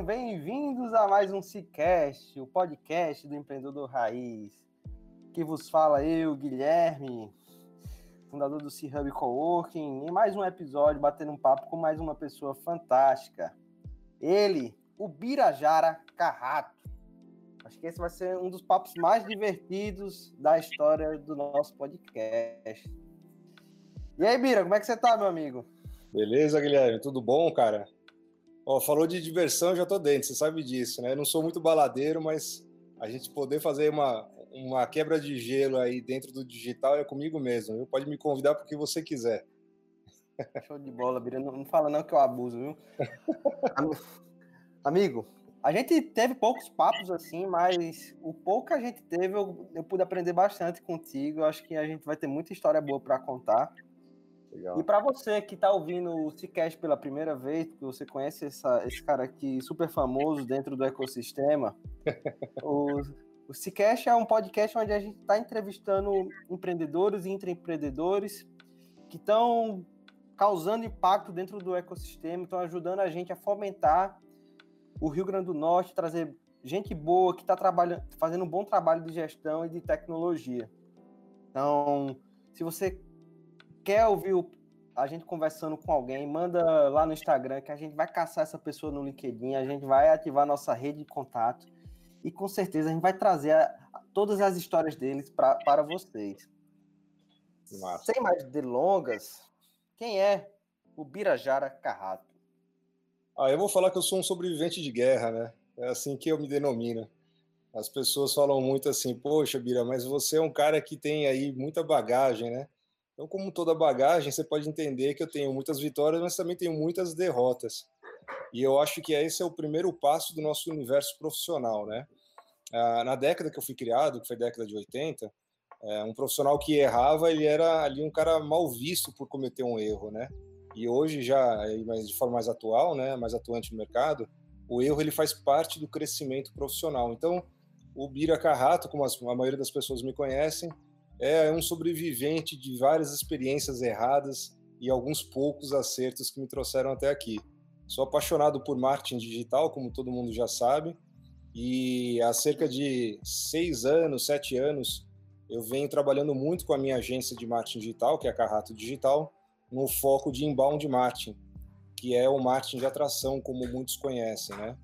Sejam bem-vindos a mais um Cicast, o podcast do empreendedor raiz. Que vos fala eu, Guilherme, fundador do C-Hub Coworking, em mais um episódio batendo um papo com mais uma pessoa fantástica. Ele, o Birajara Carrato. Acho que esse vai ser um dos papos mais divertidos da história do nosso podcast. E aí, Bira, como é que você tá, meu amigo? Beleza, Guilherme? Tudo bom, cara? Ó, falou de diversão, já tô dentro, você sabe disso, né? Eu não sou muito baladeiro, mas a gente poder fazer uma, uma quebra de gelo aí dentro do digital é comigo mesmo. Viu? Pode me convidar para o que você quiser. Show de bola, Bira. Não, não fala não que eu abuso, viu? Amigo, a gente teve poucos papos assim, mas o pouco que a gente teve eu, eu pude aprender bastante contigo. Eu acho que a gente vai ter muita história boa para contar. Legal. E para você que está ouvindo o Cicast pela primeira vez, que você conhece essa, esse cara aqui super famoso dentro do ecossistema, o, o Cicast é um podcast onde a gente está entrevistando empreendedores e intraempreendedores que estão causando impacto dentro do ecossistema, estão ajudando a gente a fomentar o Rio Grande do Norte, trazer gente boa que está trabalhando, fazendo um bom trabalho de gestão e de tecnologia. Então, se você quer ouvir a gente conversando com alguém, manda lá no Instagram que a gente vai caçar essa pessoa no LinkedIn, a gente vai ativar nossa rede de contato e com certeza a gente vai trazer a, a, todas as histórias deles pra, para vocês. Massa. Sem mais delongas, quem é o Birajara Carrato? Ah, eu vou falar que eu sou um sobrevivente de guerra, né? É assim que eu me denomino. As pessoas falam muito assim, poxa, Bira, mas você é um cara que tem aí muita bagagem, né? Então, como toda bagagem, você pode entender que eu tenho muitas vitórias, mas também tenho muitas derrotas. E eu acho que esse é o primeiro passo do nosso universo profissional, né? Ah, na década que eu fui criado, que foi a década de 80, é, um profissional que errava, ele era ali um cara mal visto por cometer um erro, né? E hoje já, de forma mais atual, né, mais atuante no mercado, o erro ele faz parte do crescimento profissional. Então, o Bira Carrato, como a maioria das pessoas me conhecem, é um sobrevivente de várias experiências erradas e alguns poucos acertos que me trouxeram até aqui. Sou apaixonado por marketing digital, como todo mundo já sabe, e há cerca de seis anos, sete anos, eu venho trabalhando muito com a minha agência de marketing digital, que é a Carrato Digital, no foco de inbound marketing, que é o marketing de atração, como muitos conhecem, né?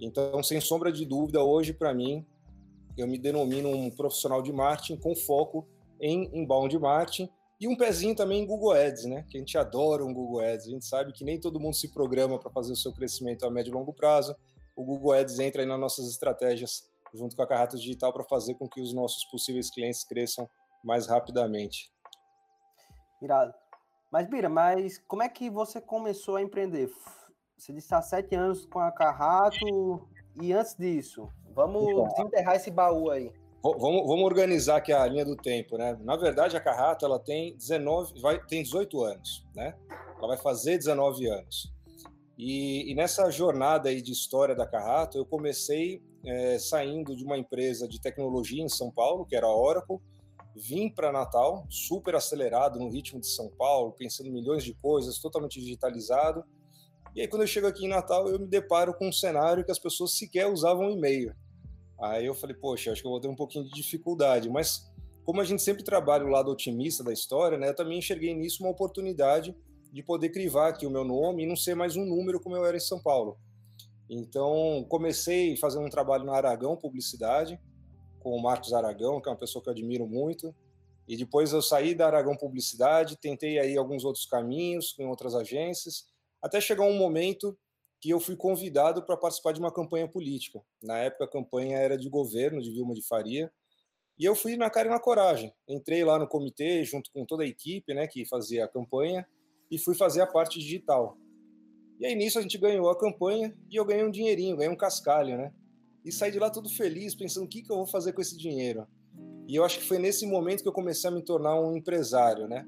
Então, sem sombra de dúvida, hoje, para mim, eu me denomino um profissional de marketing com foco em inbound marketing e um pezinho também em Google Ads, né? Que a gente adora um Google Ads. A gente sabe que nem todo mundo se programa para fazer o seu crescimento a médio e longo prazo. O Google Ads entra aí nas nossas estratégias junto com a Carrata Digital para fazer com que os nossos possíveis clientes cresçam mais rapidamente. Irado. Mas, Bira, mas como é que você começou a empreender? Você disse há sete anos com a Carrato e antes disso, vamos então, desenterrar esse baú aí. Vamos, vamos, organizar aqui a linha do tempo, né? Na verdade, a Carrato ela tem 19, vai, tem 18 anos, né? Ela vai fazer 19 anos. E, e nessa jornada aí de história da Carrato, eu comecei é, saindo de uma empresa de tecnologia em São Paulo, que era a Oracle, vim para Natal, super acelerado no ritmo de São Paulo, pensando milhões de coisas, totalmente digitalizado. E aí, quando eu chego aqui em Natal, eu me deparo com um cenário que as pessoas sequer usavam e-mail. Aí eu falei, poxa, acho que eu vou ter um pouquinho de dificuldade. Mas, como a gente sempre trabalha o lado otimista da história, né, eu também enxerguei nisso uma oportunidade de poder crivar aqui o meu nome e não ser mais um número como eu era em São Paulo. Então, comecei fazendo um trabalho na Aragão Publicidade, com o Marcos Aragão, que é uma pessoa que eu admiro muito. E depois eu saí da Aragão Publicidade, tentei aí alguns outros caminhos com outras agências, até chegar um momento que eu fui convidado para participar de uma campanha política. Na época a campanha era de governo de Vilma de Faria, e eu fui na cara e na coragem. Entrei lá no comitê junto com toda a equipe, né, que fazia a campanha, e fui fazer a parte digital. E aí nisso a gente ganhou a campanha e eu ganhei um dinheirinho, ganhei um cascalho, né? E saí de lá todo feliz, pensando o que, que eu vou fazer com esse dinheiro. E eu acho que foi nesse momento que eu comecei a me tornar um empresário, né?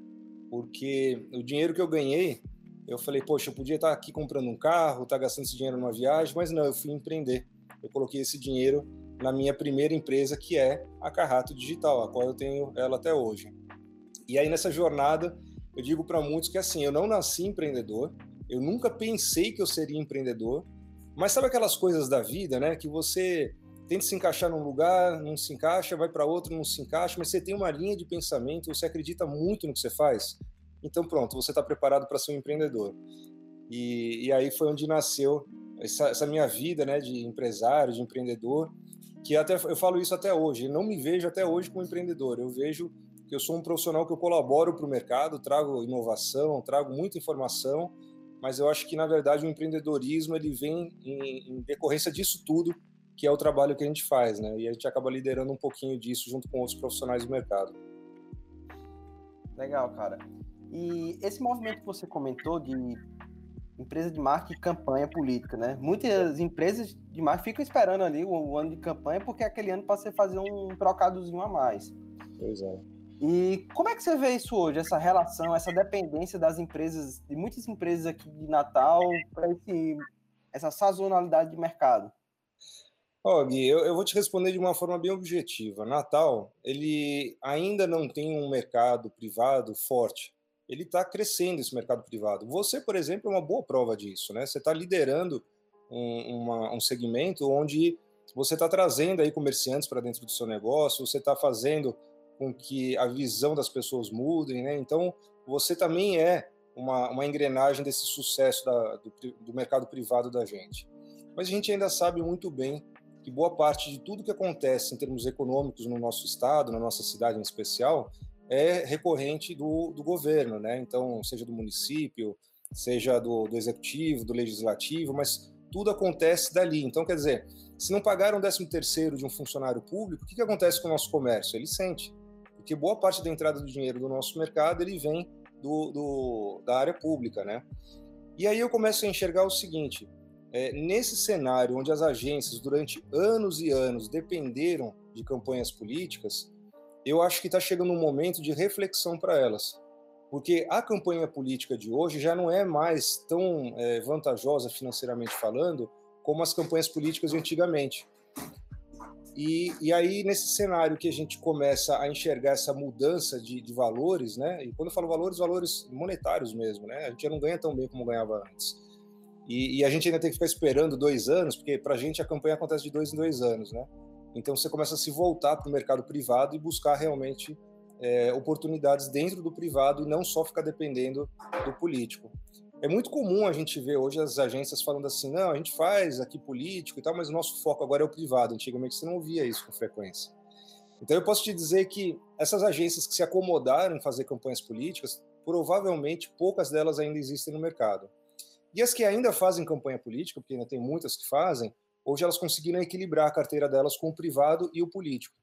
Porque o dinheiro que eu ganhei, eu falei, poxa, eu podia estar aqui comprando um carro, estar gastando esse dinheiro numa viagem, mas não, eu fui empreender. Eu coloquei esse dinheiro na minha primeira empresa, que é a Carrato Digital, a qual eu tenho ela até hoje. E aí nessa jornada, eu digo para muitos que assim, eu não nasci empreendedor, eu nunca pensei que eu seria empreendedor, mas sabe aquelas coisas da vida, né, que você tenta se encaixar num lugar, não se encaixa, vai para outro, não se encaixa, mas você tem uma linha de pensamento, você acredita muito no que você faz, então pronto, você está preparado para ser um empreendedor. E, e, aí foi onde nasceu essa, essa, minha vida, né, de empresário, de empreendedor, que até eu falo isso até hoje. Não me vejo até hoje como empreendedor. Eu vejo que eu sou um profissional que eu colaboro para o mercado, trago inovação, trago muita informação, mas eu acho que na verdade o empreendedorismo ele vem em, em decorrência disso tudo, que é o trabalho que a gente faz, né? E a gente acaba liderando um pouquinho disso junto com outros profissionais do mercado. Legal, cara. E esse movimento que você comentou de empresa de marketing e campanha política, né? Muitas empresas de marketing ficam esperando ali o, o ano de campanha porque é aquele ano para você fazer um trocadozinho a mais. Pois é. E como é que você vê isso hoje, essa relação, essa dependência das empresas, de muitas empresas aqui de Natal, para essa sazonalidade de mercado? Ó, oh, Gui, eu, eu, vou te responder de uma forma bem objetiva. Natal, ele ainda não tem um mercado privado forte. Ele está crescendo esse mercado privado. Você, por exemplo, é uma boa prova disso, né? Você está liderando um, uma, um segmento onde você está trazendo aí comerciantes para dentro do seu negócio, você está fazendo com que a visão das pessoas mudem, né? Então, você também é uma, uma engrenagem desse sucesso da, do, do mercado privado da gente. Mas a gente ainda sabe muito bem que boa parte de tudo que acontece em termos econômicos no nosso estado, na nossa cidade em especial, é recorrente do, do governo, né? Então, seja do município, seja do, do executivo, do legislativo, mas tudo acontece dali. Então, quer dizer, se não pagaram o 13 terceiro de um funcionário público, o que, que acontece com o nosso comércio? Ele sente porque boa parte da entrada do dinheiro do nosso mercado ele vem do, do da área pública, né? E aí eu começo a enxergar o seguinte: é, nesse cenário onde as agências durante anos e anos dependeram de campanhas políticas, eu acho que está chegando um momento de reflexão para elas, porque a campanha política de hoje já não é mais tão é, vantajosa financeiramente falando como as campanhas políticas de antigamente. E, e aí, nesse cenário que a gente começa a enxergar essa mudança de, de, valores, né? E quando eu falo valores, valores monetários mesmo, né? A gente já não ganha tão bem como ganhava antes. E, e a gente ainda tem que ficar esperando dois anos, porque para a gente a campanha acontece de dois em dois anos, né? Então você começa a se voltar para o mercado privado e buscar realmente é, oportunidades dentro do privado e não só ficar dependendo do político. É muito comum a gente ver hoje as agências falando assim, não, a gente faz aqui político e tal, mas o nosso foco agora é o privado. Antigamente você não ouvia isso com frequência. Então eu posso te dizer que essas agências que se acomodaram em fazer campanhas políticas, provavelmente poucas delas ainda existem no mercado. E as que ainda fazem campanha política, porque ainda tem muitas que fazem, hoje elas conseguiram equilibrar a carteira delas com o privado e o político.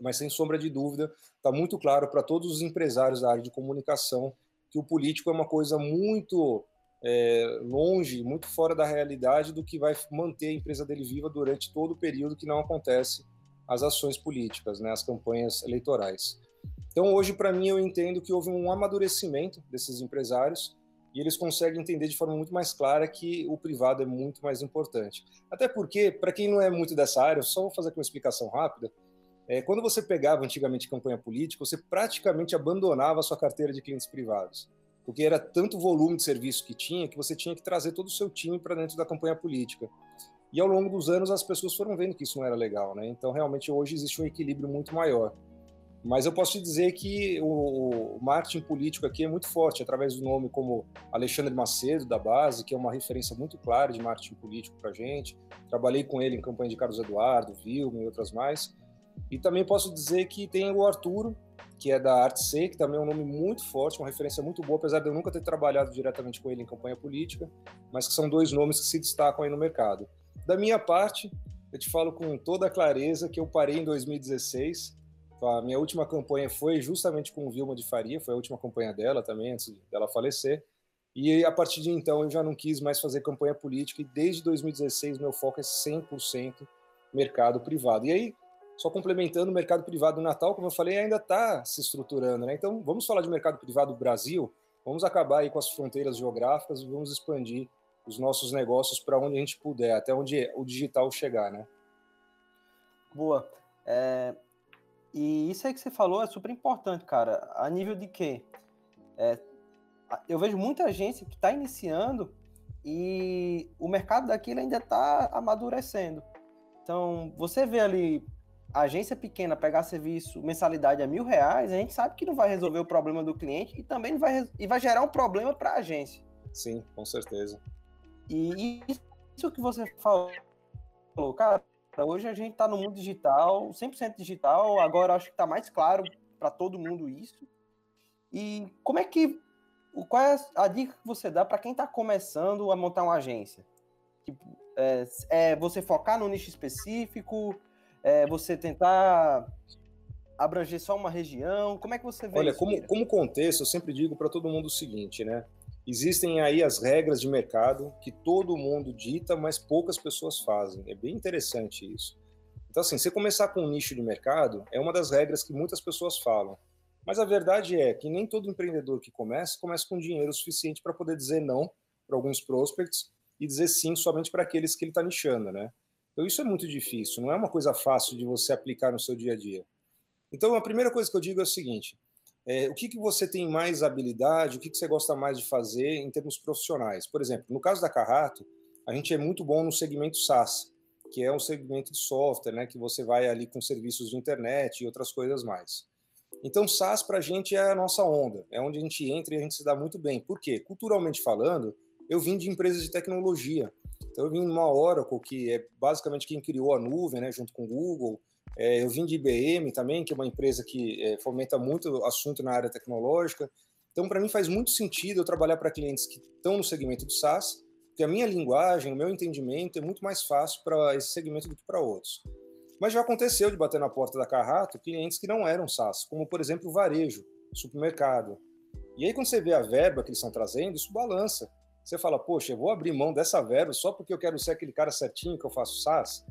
Mas sem sombra de dúvida, está muito claro para todos os empresários da área de comunicação que o político é uma coisa muito é, longe, muito fora da realidade do que vai manter a empresa dele viva durante todo o período que não acontece as ações políticas, né, as campanhas eleitorais. Então, hoje, para mim, eu entendo que houve um amadurecimento desses empresários e eles conseguem entender de forma muito mais clara que o privado é muito mais importante. Até porque, para quem não é muito dessa área, só vou fazer aqui uma explicação rápida, É, quando você pegava antigamente campanha política, você praticamente abandonava a sua carteira de clientes privados, porque era tanto volume de serviço que tinha que você tinha que trazer todo o seu time para dentro da campanha política. E ao longo dos anos as pessoas foram vendo que isso não era legal, né? Então realmente hoje existe um equilíbrio muito maior. Mas eu posso te dizer que o marketing político aqui é muito forte, através do nome como Alexandre Macedo, da base, que é uma referência muito clara de marketing político para a gente. Trabalhei com ele em campanha de Carlos Eduardo, Vilma e outras mais. E também posso dizer que tem o Arturo, que é da Arte C, que também é um nome muito forte, uma referência muito boa, apesar de eu nunca ter trabalhado diretamente com ele em campanha política, mas que são dois nomes que se destacam aí no mercado. Da minha parte, eu te falo com toda a clareza que eu parei em 2016. A minha última campanha foi justamente com Vilma de Faria, foi a última campanha dela também, antes dela falecer. E a partir de então eu já não quis mais fazer campanha política e desde 2016 meu foco é 100% mercado privado. E aí só complementando o mercado privado do Natal, como eu falei, ainda está se estruturando, né? Então, vamos falar de mercado privado do Brasil, vamos acabar aí com as fronteiras geográficas e vamos expandir os nossos negócios para onde a gente puder, até onde o digital chegar, né? Boa. É... E isso aí que você falou é super importante, cara. A nível de quê? É... Eu vejo muita agência que está iniciando e o mercado daquilo ainda está amadurecendo. Então, você vê ali agência pequena pegar serviço, mensalidade a mil reais, a gente sabe que não vai resolver o problema do cliente e também vai, e vai gerar um problema para a agência. Sim, com certeza. E isso que você falou, cara, hoje a gente está no mundo digital, 100% digital, agora acho que está mais claro para todo mundo isso. E como é que. Qual é a dica que você dá para quem está começando a montar uma agência? Tipo, é, é você focar no nicho específico? é, você tentar abranger só uma região? Como é que você vê Olha, isso? Como, como contexto, eu sempre digo para todo mundo o seguinte, né? Existem aí as regras de mercado que todo mundo dita, mas poucas pessoas fazem. É bem interessante isso. Então, assim, você começar com um nicho de mercado é uma das regras que muitas pessoas falam. Mas a verdade é que nem todo empreendedor que começa, começa com dinheiro suficiente para poder dizer não para alguns prospects e dizer sim somente para aqueles que ele está nichando, né? Então, isso é muito difícil, não é uma coisa fácil de você aplicar no seu dia a dia. Então, a primeira coisa que eu digo é o seguinte: é, o que, que você tem mais habilidade, o que, que você gosta mais de fazer em termos profissionais? Por exemplo, no caso da Carrato, a gente é muito bom no segmento SaaS, que é um segmento de software, né, que você vai ali com serviços de internet e outras coisas mais. Então, SaaS para a gente é a nossa onda, é onde a gente entra e a gente se dá muito bem. Por quê? Culturalmente falando, eu vim de empresas de tecnologia. Então eu vim numa Oracle, que é basicamente quem criou a nuvem, né, junto com o Google. É, eu vim de IBM também, que é uma empresa que é, fomenta muito assunto na área tecnológica. Então, para mim, faz muito sentido eu trabalhar para clientes que estão no segmento do SaaS, porque a minha linguagem, o meu entendimento é muito mais fácil para esse segmento do que para outros. Mas já aconteceu de bater na porta da Carrato clientes que não eram SaaS, como, por exemplo, o varejo, supermercado. E aí, quando você vê a verba que eles estão trazendo, isso balança. Você fala, poxa, eu vou abrir mão dessa verba só porque eu quero ser aquele cara certinho que eu faço SaaS?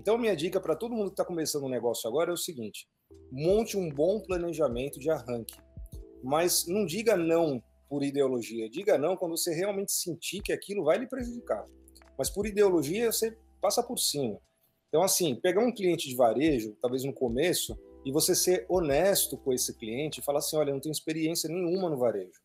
Então, minha dica para todo mundo que está começando um negócio agora é o seguinte: monte um bom planejamento de arranque. Mas não diga não por ideologia, diga não quando você realmente sentir que aquilo vai lhe prejudicar. Mas por ideologia, você passa por cima. Então, assim, pegar um cliente de varejo, talvez no começo, e você ser honesto com esse cliente e falar assim: olha, eu não tenho experiência nenhuma no varejo.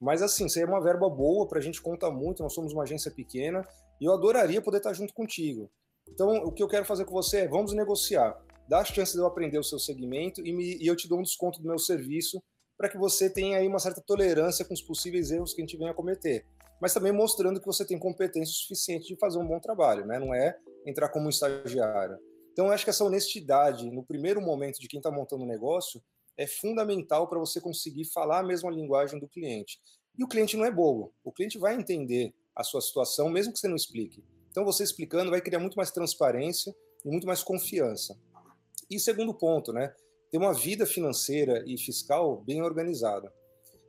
Mas assim, seria uma verba boa para a gente conta muito, nós somos uma agência pequena e eu adoraria poder estar junto contigo. Então, o que eu quero fazer com você é, vamos negociar. Dá a chance de eu aprender o seu segmento e, me, e eu te dou um desconto do meu serviço para que você tenha aí uma certa tolerância com os possíveis erros que a gente venha a cometer. Mas também mostrando que você tem competência suficiente de fazer um bom trabalho, né? Não é entrar como estagiário. Então, eu acho que essa honestidade, no primeiro momento de quem está montando o negócio, é fundamental para você conseguir falar a mesma linguagem do cliente. E o cliente não é bobo. O cliente vai entender a sua situação, mesmo que você não explique. Então, você explicando vai criar muito mais transparência e muito mais confiança. E segundo ponto, né? Ter uma vida financeira e fiscal bem organizada.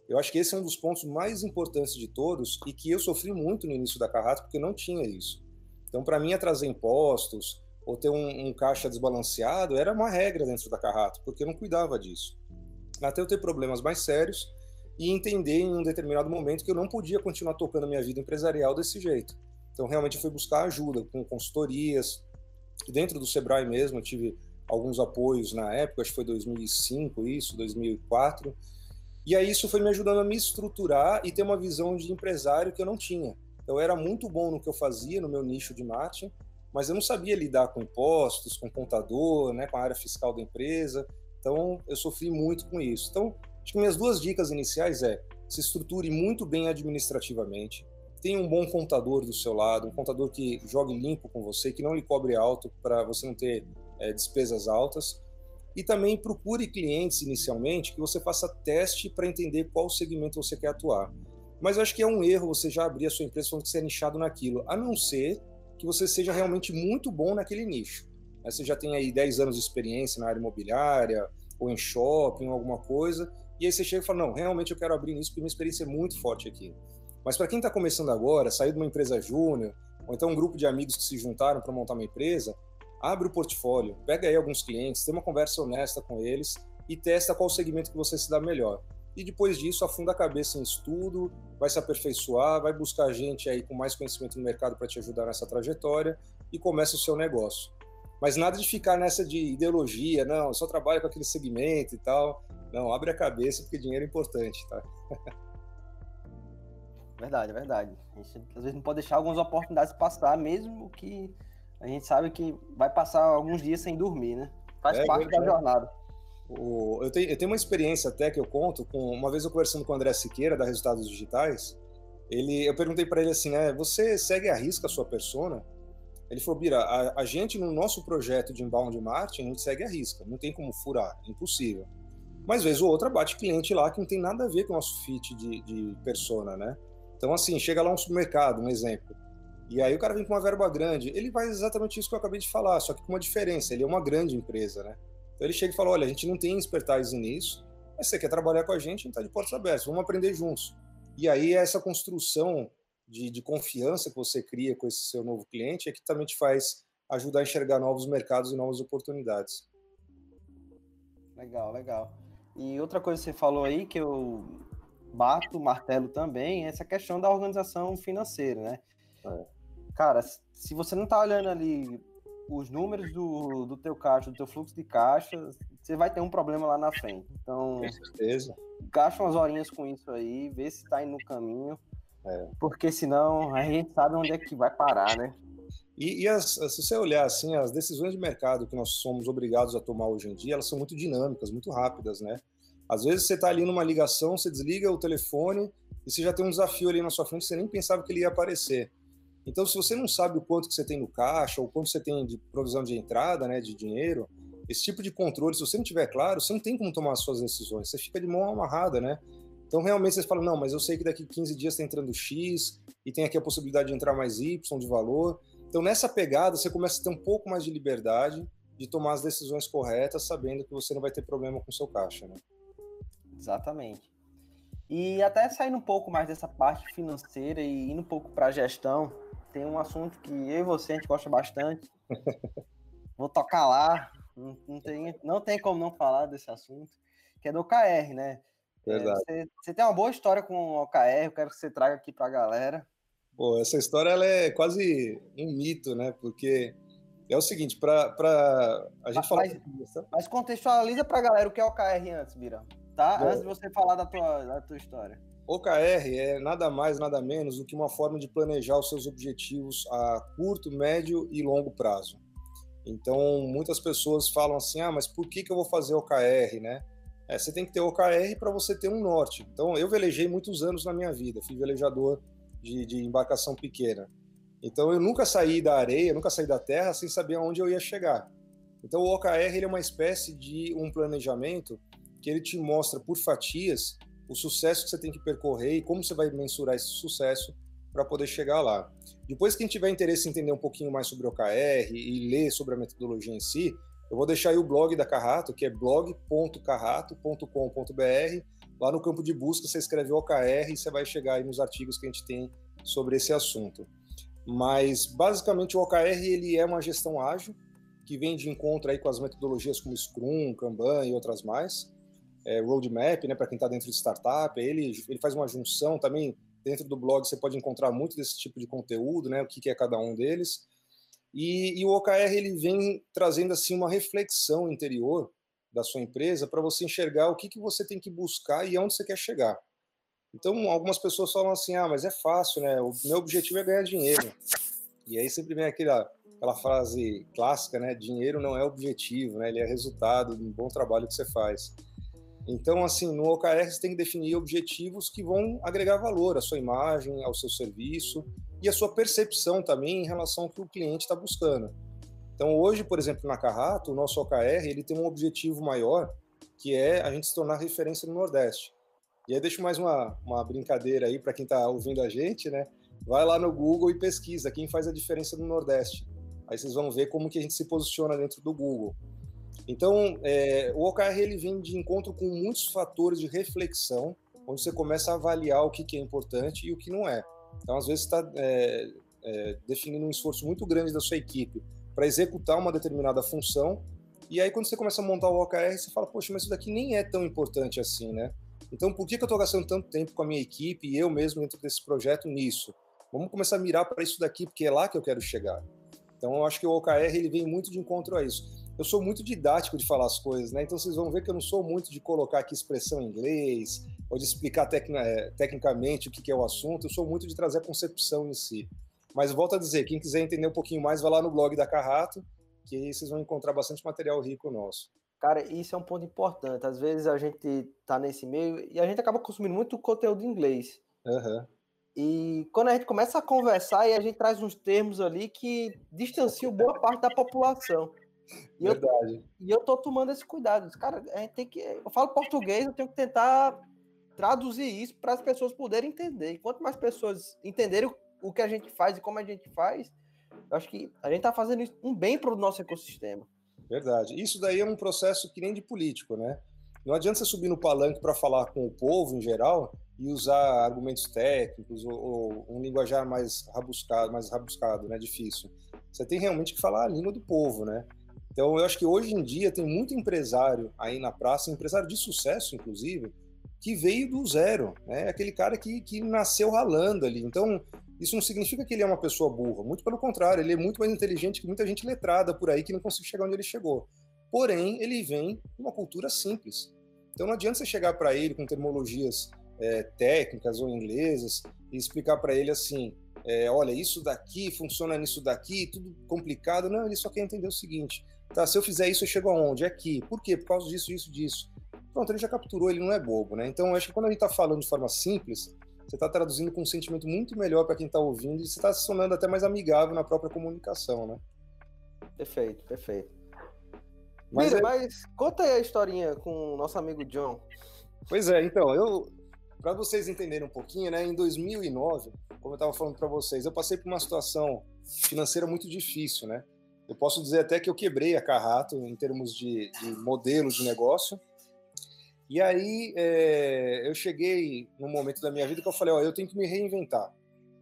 Eu acho que esse é um dos pontos mais importantes de todos e que eu sofri muito no início da carrata porque não tinha isso. Então, para mim, atrasar impostos, ou ter um, um, caixa desbalanceado era uma regra dentro da Carrato, porque eu não cuidava disso. Até eu ter problemas mais sérios e entender em um determinado momento que eu não podia continuar tocando a minha vida empresarial desse jeito. Então, realmente, eu fui buscar ajuda com consultorias. Dentro do Sebrae mesmo, eu tive alguns apoios na época, acho que foi 2005 isso, 2004. E aí isso foi me ajudando a me estruturar e ter uma visão de empresário que eu não tinha. Eu era muito bom no que eu fazia, no meu nicho de marketing, mas eu não sabia lidar com impostos, com contador, né, com a área fiscal da empresa. Então, eu sofri muito com isso. Então, acho que minhas duas dicas iniciais é se estruture muito bem administrativamente, tenha um bom contador do seu lado, um contador que jogue limpo com você, que não lhe cobre alto para você não ter é, despesas altas. E também procure clientes inicialmente que você faça teste para entender qual segmento você quer atuar. Mas acho que é um erro você já abrir a sua empresa falando que você é nichado naquilo, a não ser que você seja realmente muito bom naquele nicho. Você já tem aí 10 anos de experiência na área imobiliária, ou em shopping, ou alguma coisa, e aí você chega e fala, não, realmente eu quero abrir nisso porque minha experiência é muito forte aqui. Mas para quem está começando agora, sair de uma empresa júnior, ou então um grupo de amigos que se juntaram para montar uma empresa, abre o portfólio, pega aí alguns clientes, tem uma conversa honesta com eles e testa qual segmento que você se dá melhor. E depois disso, afunda a cabeça em estudo, vai se aperfeiçoar, vai buscar gente aí com mais conhecimento no mercado para te ajudar nessa trajetória e começa o seu negócio. Mas nada de ficar nessa de ideologia, não, eu só trabalho com aquele segmento e tal. Não, abre a cabeça porque dinheiro é importante, tá? Verdade, é verdade. A gente às vezes não pode deixar algumas oportunidades passar, mesmo que a gente sabe que vai passar alguns dias sem dormir, né? Faz é, parte da jornada. O, eu, tenho, eu tenho uma experiência até que eu conto, com uma vez eu conversando com o André Siqueira, da Resultados Digitais, ele, eu perguntei para ele assim, né, você segue a risca a sua persona? Ele falou, Bira, a, a, gente no nosso projeto de inbound marketing, a gente segue a risca, não tem como furar, é impossível. Mas vez ou outra bate cliente lá que não tem nada a ver com o nosso fit de, de persona, né? Então, assim, chega lá um supermercado, um exemplo, e aí o cara vem com uma verba grande, ele faz exatamente isso que eu acabei de falar, só que com uma diferença, ele é uma grande empresa, né? Então ele chega e fala, olha, a gente não tem expertise nisso, mas você quer trabalhar com a gente, a gente está de portas abertas, vamos aprender juntos. E aí essa construção de, de confiança que você cria com esse seu novo cliente é que também te faz ajudar a enxergar novos mercados e novas oportunidades. Legal, legal. E outra coisa que você falou aí que eu bato o martelo também é essa questão da organização financeira, né? É. Cara, se você não tá olhando ali os números do, do teu caixa, do teu fluxo de caixa, você vai ter um problema lá na frente. Então, com certeza. Gasta umas horinhas com isso aí, vê se tá indo no caminho. É. Porque senão a gente sabe onde é que vai parar, né? E, e as, se você olhar assim, as decisões de mercado que nós somos obrigados a tomar hoje em dia, elas são muito dinâmicas, muito rápidas, né? Às vezes você está ali numa ligação, você desliga o telefone e você já tem um desafio ali na sua frente, você nem pensava que ele ia aparecer. Então, se você não sabe o quanto que você tem no caixa, ou quanto você tem de provisão de entrada, né, de dinheiro, esse tipo de controle, se você não tiver claro, você não tem como tomar as suas decisões, você fica de mão amarrada, né? Então, realmente, você fala, não, mas eu sei que daqui 15 dias está entrando X, e tem aqui a possibilidade de entrar mais Y de valor. Então, nessa pegada, você começa a ter um pouco mais de liberdade de tomar as decisões corretas, sabendo que você não vai ter problema com o seu caixa, né? Exatamente. E até saindo um pouco mais dessa parte financeira e indo um pouco para a gestão, tem um assunto que eu e você a gente gosta bastante. Vou tocar lá, não, não, tem, não tem como não falar desse assunto, que é do OKR, né? Verdade. É, você, você, tem uma boa história com o OKR, eu quero que você traga aqui para a galera. Pô, essa história ela é quase um mito, né? Porque é o seguinte, para a gente mas, falar. Mas, contextualiza para a galera o que é OKR antes, Bira, tá? Bom, antes de você falar da tua, da tua história. OKR é nada mais, nada menos do que uma forma de planejar os seus objetivos a curto, médio e longo prazo. Então, muitas pessoas falam assim: ah, mas por que, que eu vou fazer OKR, né? É, você tem que ter OKR para você ter um norte. Então, eu velejei muitos anos na minha vida, fui velejador de, de embarcação pequena. Então, eu nunca saí da areia, nunca saí da terra sem saber aonde eu ia chegar. Então, o OKR é uma espécie de um planejamento que ele te mostra por fatias o sucesso que você tem que percorrer e como você vai mensurar esse sucesso para poder chegar lá. Depois, quem tiver interesse em entender um pouquinho mais sobre OKR e ler sobre a metodologia em si, eu vou deixar aí o blog da Carrato, que é blog.carrato.com.br. Lá no campo de busca você escreve OKR e você vai chegar aí nos artigos que a gente tem sobre esse assunto. Mas basicamente o OKR ele é uma gestão ágil que vem de encontro aí com as metodologias como Scrum, Kanban e outras mais é, roadmap, né, para quem está dentro de startup. Ele, ele faz uma junção também. Dentro do blog você pode encontrar muito desse tipo de conteúdo, né, o que, que é cada um deles. E, e, o OKR ele vem trazendo assim uma reflexão interior da sua empresa para você enxergar o que, que você tem que buscar e aonde você quer chegar. Então, algumas pessoas falam assim: ah, mas é fácil, né? O meu objetivo é ganhar dinheiro. E aí sempre vem aquela, aquela frase clássica, né? Dinheiro não é objetivo, né? Ele é resultado de um bom trabalho que você faz. Então, assim, no OKR você tem que definir objetivos que vão agregar valor à sua imagem, ao seu serviço e à sua percepção também em relação ao que o cliente está buscando. Então, hoje, por exemplo, na Carrato, o nosso OKR ele tem um objetivo maior, que é a gente se tornar referência no Nordeste. E aí deixo mais uma, uma brincadeira aí para quem está ouvindo a gente, né? Vai lá no Google e pesquisa quem faz a diferença no Nordeste. Aí vocês vão ver como que a gente se posiciona dentro do Google. Então, é, o OKR ele vem de encontro com muitos fatores de reflexão, onde você começa a avaliar o que, que é importante e o que não é. Então, às vezes, está é, é, definindo um esforço muito grande da sua equipe para executar uma determinada função, e aí quando você começa a montar o OKR, você fala, poxa, mas isso daqui nem é tão importante assim, né? Então, por que, que eu estou gastando tanto tempo com a minha equipe e eu mesmo dentro desse projeto nisso? Vamos começar a mirar para isso daqui, porque é lá que eu quero chegar. Então, eu acho que o OKR ele vem muito de encontro a isso eu sou muito didático de falar as coisas, né? Então vocês vão ver que eu não sou muito de colocar aqui expressão em inglês ou de explicar é, tecnicamente o que é o assunto. Eu sou muito de trazer a concepção em si. Mas volto a dizer, quem quiser entender um pouquinho mais, vai lá no blog da Carrato, que aí vocês vão encontrar bastante material rico nosso. Cara, isso é um ponto importante. Às vezes a gente tá nesse meio e a gente acaba consumindo muito conteúdo em inglês. Uhum. E quando a gente começa a conversar e a gente traz uns termos ali que distanciam boa parte da população. E Verdade. Eu, e eu tô tomando esse cuidado. Cara, a gente tem que. Eu falo português, eu tenho que tentar traduzir isso para as pessoas poderem entender. E quanto mais pessoas entenderem o, o, que a gente faz e como a gente faz, eu acho que a gente está fazendo um bem para o nosso ecossistema. Verdade. Isso daí é um processo que nem de político, né? Não adianta você subir no palanque para falar com o povo em geral e usar argumentos técnicos ou, ou, um linguajar mais rabuscado, mais rabuscado, né? Difícil. Você tem realmente que falar a língua do povo, né? Então, eu acho que hoje em dia tem muito empresário aí na praça, empresário de sucesso, inclusive, que veio do zero, né? Aquele cara que, que nasceu ralando ali. Então, isso não significa que ele é uma pessoa burra, muito pelo contrário, ele é muito mais inteligente que muita gente letrada por aí que não conseguiu chegar onde ele chegou. Porém, ele vem de uma cultura simples. Então, não adianta você chegar para ele com terminologias é, técnicas ou inglesas e explicar para ele assim: é, olha, isso daqui funciona nisso daqui, tudo complicado. Não, ele só quer entender o seguinte: Tá, se eu fizer isso, eu chego aonde? Aqui. Por quê? Por causa disso, isso, disso. Pronto, ele já capturou, ele não é bobo, né? Então, eu acho que quando a gente está falando de forma simples, você está traduzindo com um sentimento muito melhor para quem está ouvindo e você está se tornando até mais amigável na própria comunicação, né? Perfeito, perfeito. Mas, Mira, é... mas conta aí a historinha com o nosso amigo John. Pois é, então, eu para vocês entenderem um pouquinho, né, em 2009, como eu estava falando para vocês, eu passei por uma situação financeira muito difícil, né? Eu posso dizer até que eu quebrei a Carrato em termos de, de modelo de negócio. E aí é, eu cheguei num momento da minha vida que eu falei, ó, eu tenho que me reinventar.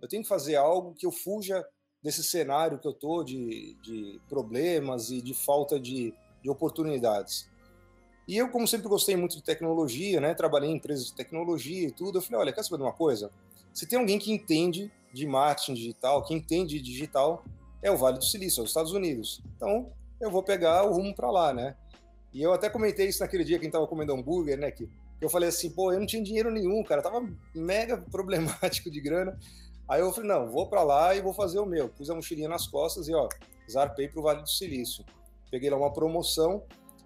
Eu tenho que fazer algo que eu fuja desse cenário que eu tô de, de problemas e de falta de, de oportunidades. E eu, como sempre gostei muito de tecnologia, né, trabalhei em empresas de tecnologia e tudo, eu falei, olha, quer saber de uma coisa? Se tem alguém que entende de marketing digital, que entende de digital, é o Vale do Silício, é os Estados Unidos. Então, eu vou pegar o rumo para lá, né? E eu até comentei isso naquele dia que a gente tava comendo hambúrguer, né? Que eu falei assim, pô, eu não tinha dinheiro nenhum, cara, tava mega problemático de grana. Aí eu falei, não, vou para lá e vou fazer o meu. Pus a mochilinha nas costas e, ó, zarpei pro Vale do Silício. Peguei lá uma promoção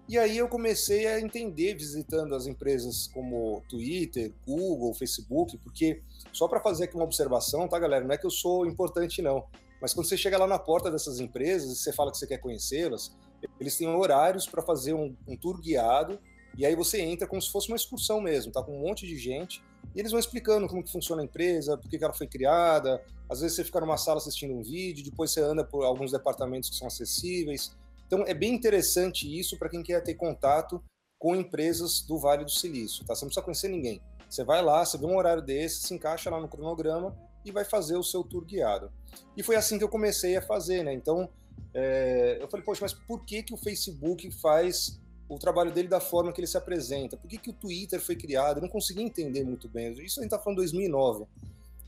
e aí eu comecei a entender visitando as empresas como Twitter, Google, Facebook, porque só para fazer aqui uma observação, tá, galera? Não é que eu sou importante, não. Mas quando você chega lá na porta dessas empresas e você fala que você quer conhecê-las, eles têm horários para fazer um, um, tour guiado e aí você entra como se fosse uma excursão mesmo, tá com um monte de gente e eles vão explicando como que funciona a empresa, por que ela foi criada. Às vezes você fica numa sala assistindo um vídeo, depois você anda por alguns departamentos que são acessíveis. Então é bem interessante isso para quem quer ter contato com empresas do Vale do Silício, tá? Você não precisa conhecer ninguém. Você vai lá, você vê um horário desse, se encaixa lá no cronograma e vai fazer o seu tour guiado. E foi assim que eu comecei a fazer, né? Então, é, eu falei, poxa, mas por que, que o Facebook faz o trabalho dele da forma que ele se apresenta? Por que, que o Twitter foi criado? Eu não consegui entender muito bem. Isso a gente está falando em 2009.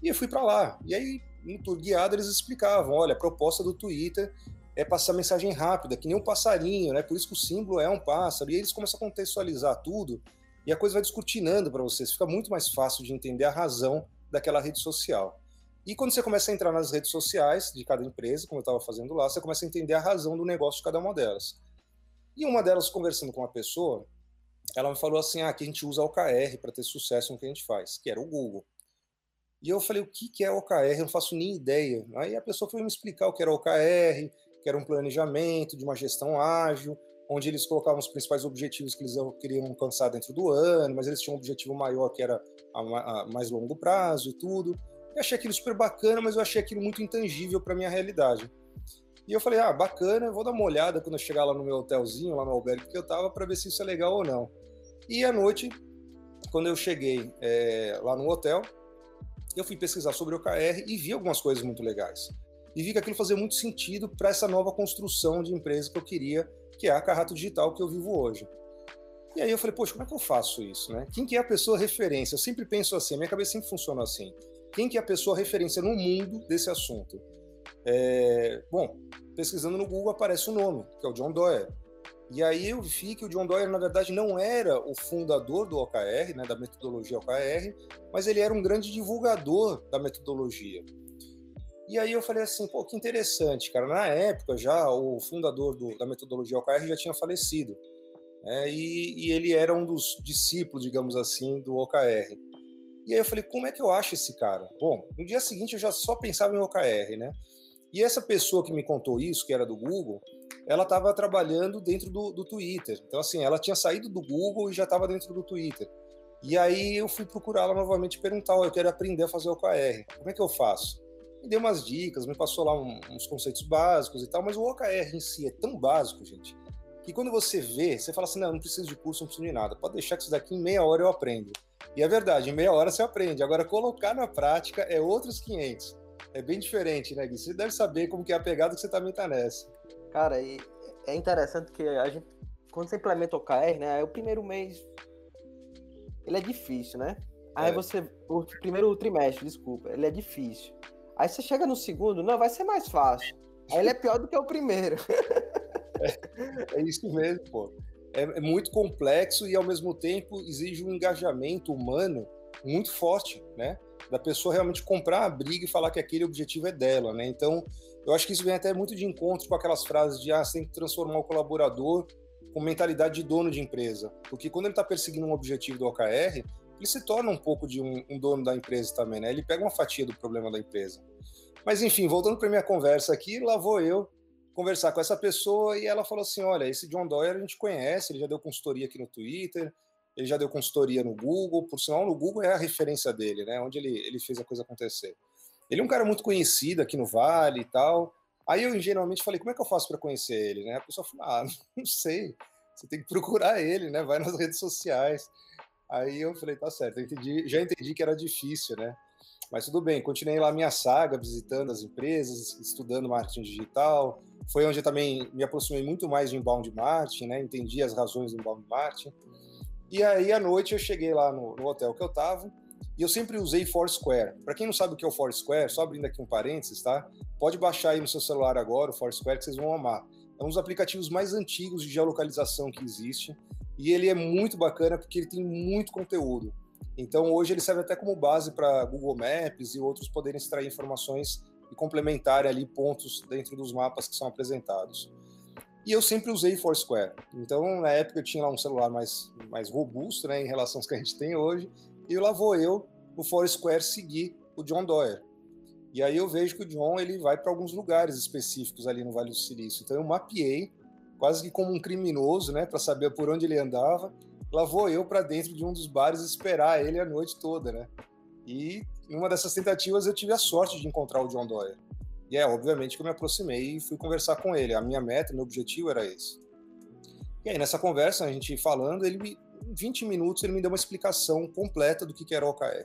E eu fui para lá. E aí, no tour guiado, eles explicavam: olha, a proposta do Twitter é passar mensagem rápida, que nem um passarinho, né? Por isso que o símbolo é um pássaro. E eles começam a contextualizar tudo e a coisa vai descortinando para vocês. Fica muito mais fácil de entender a razão daquela rede social. E quando você começa a entrar nas redes sociais de cada empresa, como eu estava fazendo lá, você começa a entender a razão do negócio de cada uma delas. E uma delas, conversando com uma pessoa, ela me falou assim: ah, que a gente usa OKR para ter sucesso no que a gente faz, que era o Google. E eu falei: o que, que é OKR? Eu não faço nem ideia. Aí a pessoa foi me explicar o que era OKR, que era um planejamento de uma gestão ágil, onde eles colocavam os principais objetivos que eles queriam alcançar dentro do ano, mas eles tinham um objetivo maior que era a, mais longo prazo e tudo. Eu achei aquilo super bacana, mas eu achei aquilo muito intangível para minha realidade. E eu falei, ah, bacana, vou dar uma olhada quando eu chegar lá no meu hotelzinho, lá no albergue que eu tava, para ver se isso é legal ou não. E à noite, quando eu cheguei é, lá no hotel, eu fui pesquisar sobre o OKR e vi algumas coisas muito legais e vi que aquilo fazia muito sentido para essa nova construção de empresa que eu queria, que é a Carrato Digital que eu vivo hoje. E aí eu falei, poxa, como é que eu faço isso, né? Quem que é a pessoa referência? Eu sempre penso assim, minha cabeça sempre funciona assim. Quem que é a pessoa referência no mundo desse assunto? É... Bom, pesquisando no Google aparece o um nome, que é o John Doerr. E aí eu vi que o John Doerr, na verdade, não era o fundador do OKR, né, da metodologia OKR, mas ele era um grande divulgador da metodologia. E aí eu falei assim, pô, que interessante, cara. Na época já o fundador do, da metodologia OKR já tinha falecido. Né? E, e, ele era um dos discípulos, digamos assim, do OKR. E aí eu falei, como é que eu acho esse cara? Bom, no dia seguinte eu já só pensava em OKR, né? E essa pessoa que me contou isso, que era do Google, ela estava trabalhando dentro do, do Twitter. Então, assim, ela tinha saído do Google e já estava dentro do Twitter. E aí eu fui procurá-la novamente perguntar, oh, eu quero aprender a fazer OKR. Como é que eu faço? me deu umas dicas, me passou lá um, uns conceitos básicos e tal, mas o OKR em si é tão básico, gente, que quando você vê, você fala assim, não, não preciso de curso, não preciso de nada, pode deixar que isso daqui em meia hora eu aprendo. E é verdade, em meia hora você aprende. Agora, colocar na prática é outros 500. É bem diferente, né, Gui? Você deve saber como que é a pegada que você também tá nessa. Cara, e é interessante que a gente, quando você implementa o OKR, né, é o primeiro mês, ele é difícil, né? Aí é. você, o primeiro trimestre, desculpa, ele é difícil. Aí você chega no segundo, não, vai ser mais fácil. Aí ele é pior do que o primeiro. é, é isso mesmo, pô. É, é, muito complexo e ao mesmo tempo exige um engajamento humano muito forte, né? Da pessoa realmente comprar a briga e falar que aquele objetivo é dela, né? Então, eu acho que isso vem até muito de encontro com aquelas frases de ah, você tem que transformar o colaborador com mentalidade de dono de empresa. Porque quando ele está perseguindo um objetivo do OKR, ele se torna um pouco de um, um, dono da empresa também, né? Ele pega uma fatia do problema da empresa. Mas enfim, voltando para minha conversa aqui, lá vou eu conversar com essa pessoa e ela falou assim: olha, esse John Doyer a gente conhece, ele já deu consultoria aqui no Twitter, ele já deu consultoria no Google, por sinal, no Google é a referência dele, né? Onde ele, ele fez a coisa acontecer. Ele é um cara muito conhecido aqui no Vale e tal. Aí eu ingenuamente falei: como é que eu faço para conhecer ele, né? A pessoa falou: ah, não sei, você tem que procurar ele, né? Vai nas redes sociais. Aí eu falei, tá certo, entendi, já entendi que era difícil, né? Mas tudo bem, continuei lá minha saga, visitando as empresas, estudando marketing digital. Foi onde eu também me aproximei muito mais de inbound marketing, né? Entendi as razões do inbound marketing. E aí, à noite, eu cheguei lá no, no hotel que eu tava e eu sempre usei Foursquare. Para quem não sabe o que é o Foursquare, só abrindo aqui um parênteses, tá? Pode baixar aí no seu celular agora o Foursquare que vocês vão amar. É um dos aplicativos mais antigos de geolocalização que existe e ele é muito bacana porque ele tem muito conteúdo. Então hoje ele serve até como base para Google Maps e outros poderem extrair informações e complementar ali pontos dentro dos mapas que são apresentados. E eu sempre usei Foursquare. Então na época eu tinha lá um celular mais mais robusto, né, em relação aos que a gente tem hoje, e lá vou eu no Foursquare seguir o John Doyer. E aí eu vejo que o John ele vai para alguns lugares específicos ali no Vale do Silício. Então eu mapeei quase que como um criminoso, né, para saber por onde ele andava. Lá vou eu para dentro de um dos bares esperar ele a noite toda, né? E em uma dessas tentativas eu tive a sorte de encontrar o John Doyle. E é, obviamente, que eu me aproximei e fui conversar com ele. A minha meta, meu objetivo era esse. E aí, nessa conversa, a gente falando, ele me, em 20 minutos, ele me deu uma explicação completa do que era o OKR.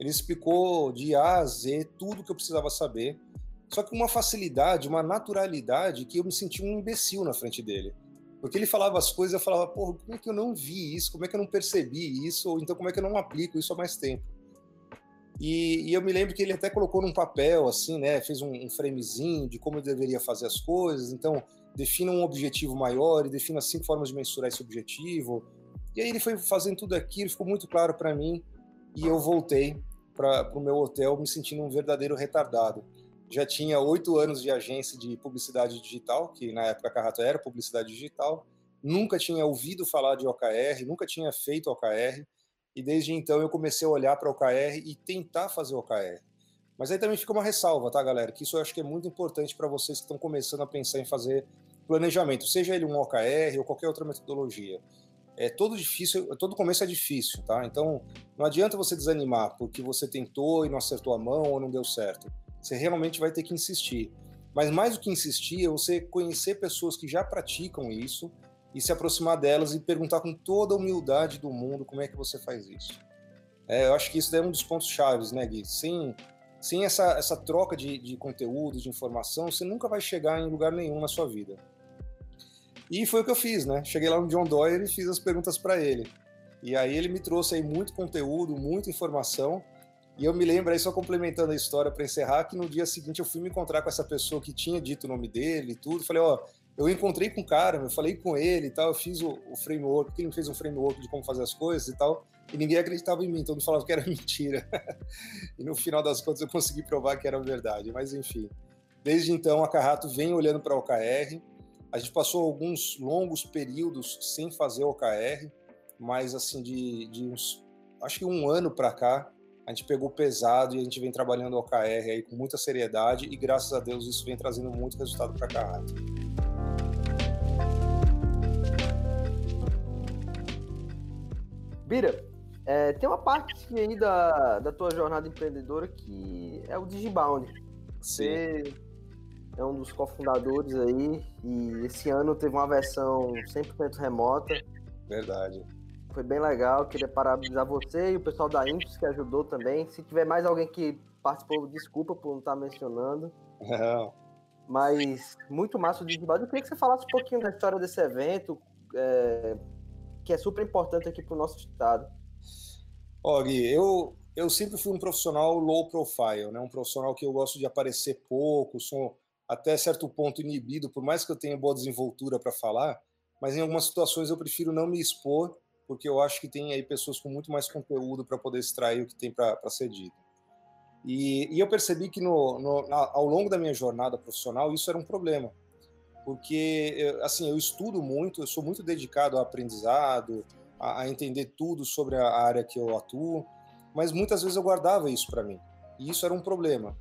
Ele explicou de A a Z tudo que eu precisava saber só que uma facilidade, uma naturalidade que eu me senti um imbecil na frente dele. Porque ele falava as coisas, eu falava, porra, como é que eu não vi isso? Como é que eu não percebi isso? Ou então como é que eu não aplico isso há mais tempo? E, e, eu me lembro que ele até colocou num papel, assim, né? Fez um, um framezinho de como eu deveria fazer as coisas. Então, defina um objetivo maior e defina cinco formas de mensurar esse objetivo. E aí ele foi fazendo tudo aquilo, ficou muito claro para mim. E eu voltei para o meu hotel me sentindo um verdadeiro retardado. Já tinha oito anos de agência de publicidade digital, que na época a Carrato era publicidade digital. Nunca tinha ouvido falar de OKR, nunca tinha feito OKR. E desde então eu comecei a olhar para OKR e tentar fazer OKR. Mas aí também fica uma ressalva, tá, galera? Que isso eu acho que é muito importante para vocês que estão começando a pensar em fazer planejamento, seja ele um OKR ou qualquer outra metodologia é todo difícil, todo começo é difícil, tá? Então, não adianta você desanimar porque você tentou e não acertou a mão ou não deu certo. Você realmente vai ter que insistir. Mas mais do que insistir, é você conhecer pessoas que já praticam isso e se aproximar delas e perguntar com toda a humildade do mundo como é que você faz isso. É, eu acho que isso é um dos pontos chaves, né, Gui? Sem, sem essa, essa troca de, de conteúdo, de informação, você nunca vai chegar em lugar nenhum na sua vida. E foi o que eu fiz, né? Cheguei lá no John Doyle e fiz as perguntas para ele. E aí ele me trouxe aí muito conteúdo, muita informação. E eu me lembro aí, só complementando a história para encerrar, que no dia seguinte eu fui me encontrar com essa pessoa que tinha dito o nome dele e tudo. Falei, ó, eu encontrei com o cara, eu falei com ele e tal, eu fiz o, o framework, porque ele me fez um framework de como fazer as coisas e tal, e ninguém acreditava em mim, todo mundo falava que era mentira. e no final das contas eu consegui provar que era verdade, mas enfim. Desde então a Carrato vem olhando para o OKR, a gente passou alguns longos períodos sem fazer OKR, mas assim, de, de uns, acho que um ano para cá, a gente pegou pesado e a gente vem trabalhando OKR aí com muita seriedade e graças a Deus isso vem trazendo muito resultado para a Carrato. Bira, é, tem uma parte aí da, da tua jornada empreendedora que é o Digibound. Você Sim é um dos cofundadores aí, e esse ano teve uma versão 100% remota. Verdade. Foi bem legal, queria parabenizar você e o pessoal da Imps que ajudou também. Se tiver mais alguém que participou, desculpa por não estar mencionando. Não. Mas muito massa o Digibad. Eu queria que você falasse um pouquinho da história desse evento, é, que é super importante aqui para o nosso estado. Ó, Gui, eu, eu sempre fui um profissional low profile, né? um profissional que eu gosto de aparecer pouco, sou até certo ponto inibido, por mais que eu tenha boa desenvoltura para falar, mas em algumas situações eu prefiro não me expor, porque eu acho que tem aí pessoas com muito mais conteúdo para poder extrair o que tem para ser dito. E, e, eu percebi que no, no, ao longo da minha jornada profissional isso era um problema, porque assim eu estudo muito, eu sou muito dedicado ao aprendizado, a, a entender tudo sobre a área que eu atuo, mas muitas vezes eu guardava isso para mim e isso era um problema.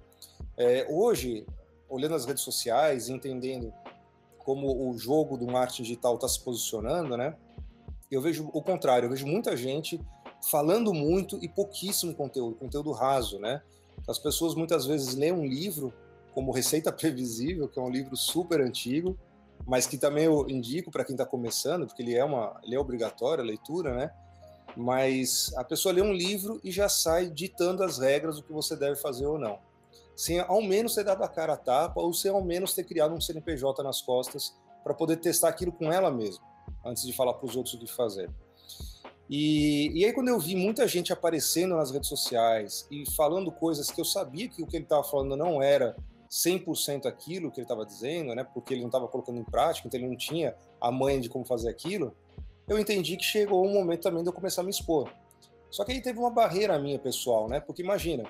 É, hoje olhando as redes sociais, entendendo como o jogo do marketing digital está se posicionando, né? Eu vejo o contrário, eu vejo muita gente falando muito e pouquíssimo conteúdo, conteúdo raso, né? As pessoas muitas vezes lêem um livro como Receita Previsível, que é um livro super antigo, mas que também eu indico para quem está começando, porque ele é uma, ele é obrigatório a leitura, né? Mas a pessoa lê um livro e já sai ditando as regras do que você deve fazer ou não sem ao menos ter dado a cara a tapa ou sem ao menos ter criado um CNPJ nas costas para poder testar aquilo com ela mesma, antes de falar para os outros o que fazer. E, e, aí, quando eu vi muita gente aparecendo nas redes sociais e falando coisas que eu sabia que o que ele estava falando não era 100% aquilo que ele estava dizendo, né, porque ele não estava colocando em prática, então ele não tinha a manha de como fazer aquilo, eu entendi que chegou um momento também de eu começar a me expor. Só que aí teve uma barreira minha pessoal, né? Porque imagina,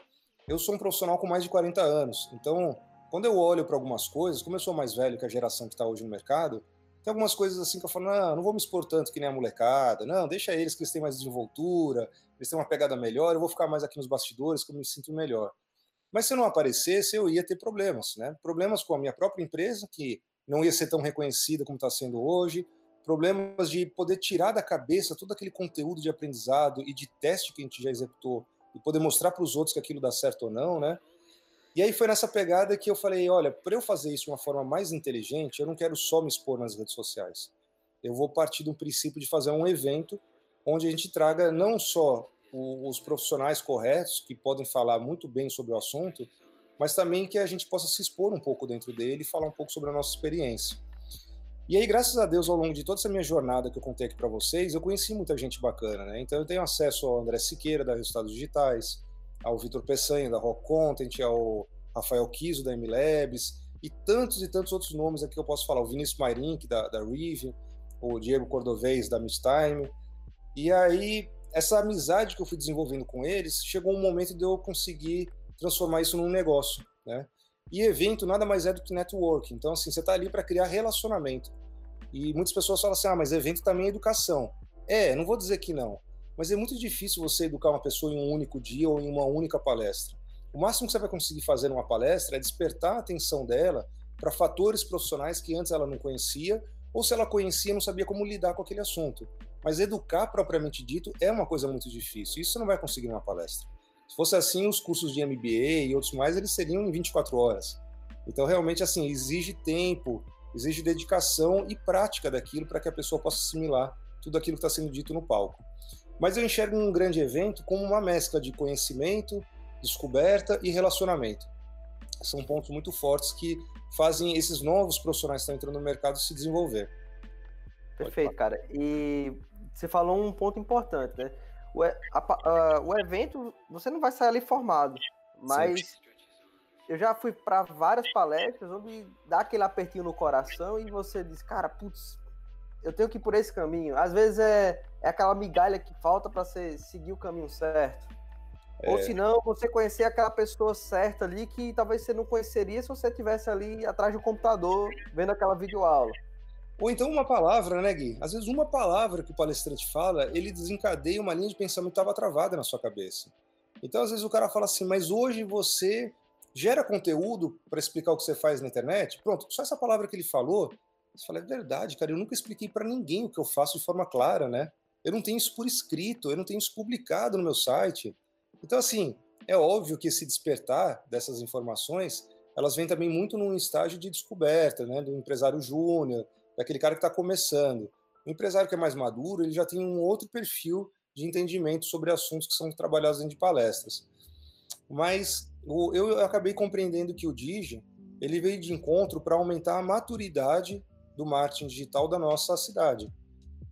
eu sou um profissional com mais de 40 anos, então quando eu olho para algumas coisas, como eu sou mais velho que a geração que está hoje no mercado, tem algumas coisas assim que eu falo, não, não vou me expor tanto que nem a molecada, não, deixa eles que eles têm mais desenvoltura, eles têm uma pegada melhor, eu vou ficar mais aqui nos bastidores que eu me sinto melhor. Mas se eu não aparecesse, eu ia ter problemas, né? Problemas com a minha própria empresa, que não ia ser tão reconhecida como está sendo hoje, problemas de poder tirar da cabeça todo aquele conteúdo de aprendizado e de teste que a gente já executou e poder mostrar para os outros que aquilo dá certo ou não, né? E aí foi nessa pegada que eu falei, olha, para eu fazer isso de uma forma mais inteligente, eu não quero só me expor nas redes sociais. Eu vou partir do princípio de fazer um evento onde a gente traga não só os profissionais corretos que podem falar muito bem sobre o assunto, mas também que a gente possa se expor um pouco dentro dele e falar um pouco sobre a nossa experiência. E aí, graças a Deus, ao longo de toda essa minha jornada que eu contei aqui para vocês, eu conheci muita gente bacana, né? Então, eu tenho acesso ao André Siqueira, da Resultados Digitais, ao Vitor Peçanha, da Rock Content, ao Rafael Kiso, da MLabs, e tantos e tantos outros nomes aqui que eu posso falar, o Vinícius Mairink, da, da Rive, o Diego Cordovez, da Time. E aí, essa amizade que eu fui desenvolvendo com eles, chegou um momento de eu conseguir transformar isso num negócio, né? E evento nada mais é do que network. Então, assim, você está ali para criar relacionamento. E muitas pessoas falam assim: ah, mas evento também é educação. É, não vou dizer que não. Mas é muito difícil você educar uma pessoa em um único dia ou em uma única palestra. O máximo que você vai conseguir fazer numa palestra é despertar a atenção dela para fatores profissionais que antes ela não conhecia, ou se ela conhecia, não sabia como lidar com aquele assunto. Mas educar propriamente dito é uma coisa muito difícil. Isso você não vai conseguir numa palestra. Se fosse assim, os cursos de MBA e outros mais, eles seriam em 24 horas. Então, realmente, assim, exige tempo, exige dedicação e prática daquilo para que a pessoa possa assimilar tudo aquilo que está sendo dito no palco. Mas eu enxergo um grande evento como uma mescla de conhecimento, descoberta e relacionamento. São pontos muito fortes que fazem esses novos profissionais que estão entrando no mercado se desenvolver. Perfeito, cara. E você falou um ponto importante, né? O, a, a, o evento, você não vai sair ali formado, mas Sim. eu já fui para várias palestras onde dá aquele apertinho no coração e você diz, cara, putz, eu tenho que ir por esse caminho. Às vezes é, é aquela migalha que falta para você seguir o caminho certo. É. Ou se não, você conhecer aquela pessoa certa ali que talvez você não conheceria se você estivesse ali atrás do computador vendo aquela videoaula. Ou então uma palavra, né, Gui? Às vezes uma palavra que o palestrante fala, ele desencadeia uma linha de pensamento que estava travada na sua cabeça. Então, às vezes o cara fala assim, mas hoje você gera conteúdo para explicar o que você faz na internet? Pronto, só essa palavra que ele falou, você fala, é verdade, cara, eu nunca expliquei para ninguém o que eu faço de forma clara, né? Eu não tenho isso por escrito, eu não tenho isso publicado no meu site. Então, assim, é óbvio que esse despertar dessas informações, elas vêm também muito num estágio de descoberta, né, do empresário júnior, daquele cara que está começando. O empresário que é mais maduro, ele já tem um outro perfil de entendimento sobre assuntos que são trabalhados dentro de palestras. Mas eu acabei compreendendo que o Digi, ele veio de encontro para aumentar a maturidade do marketing digital da nossa cidade.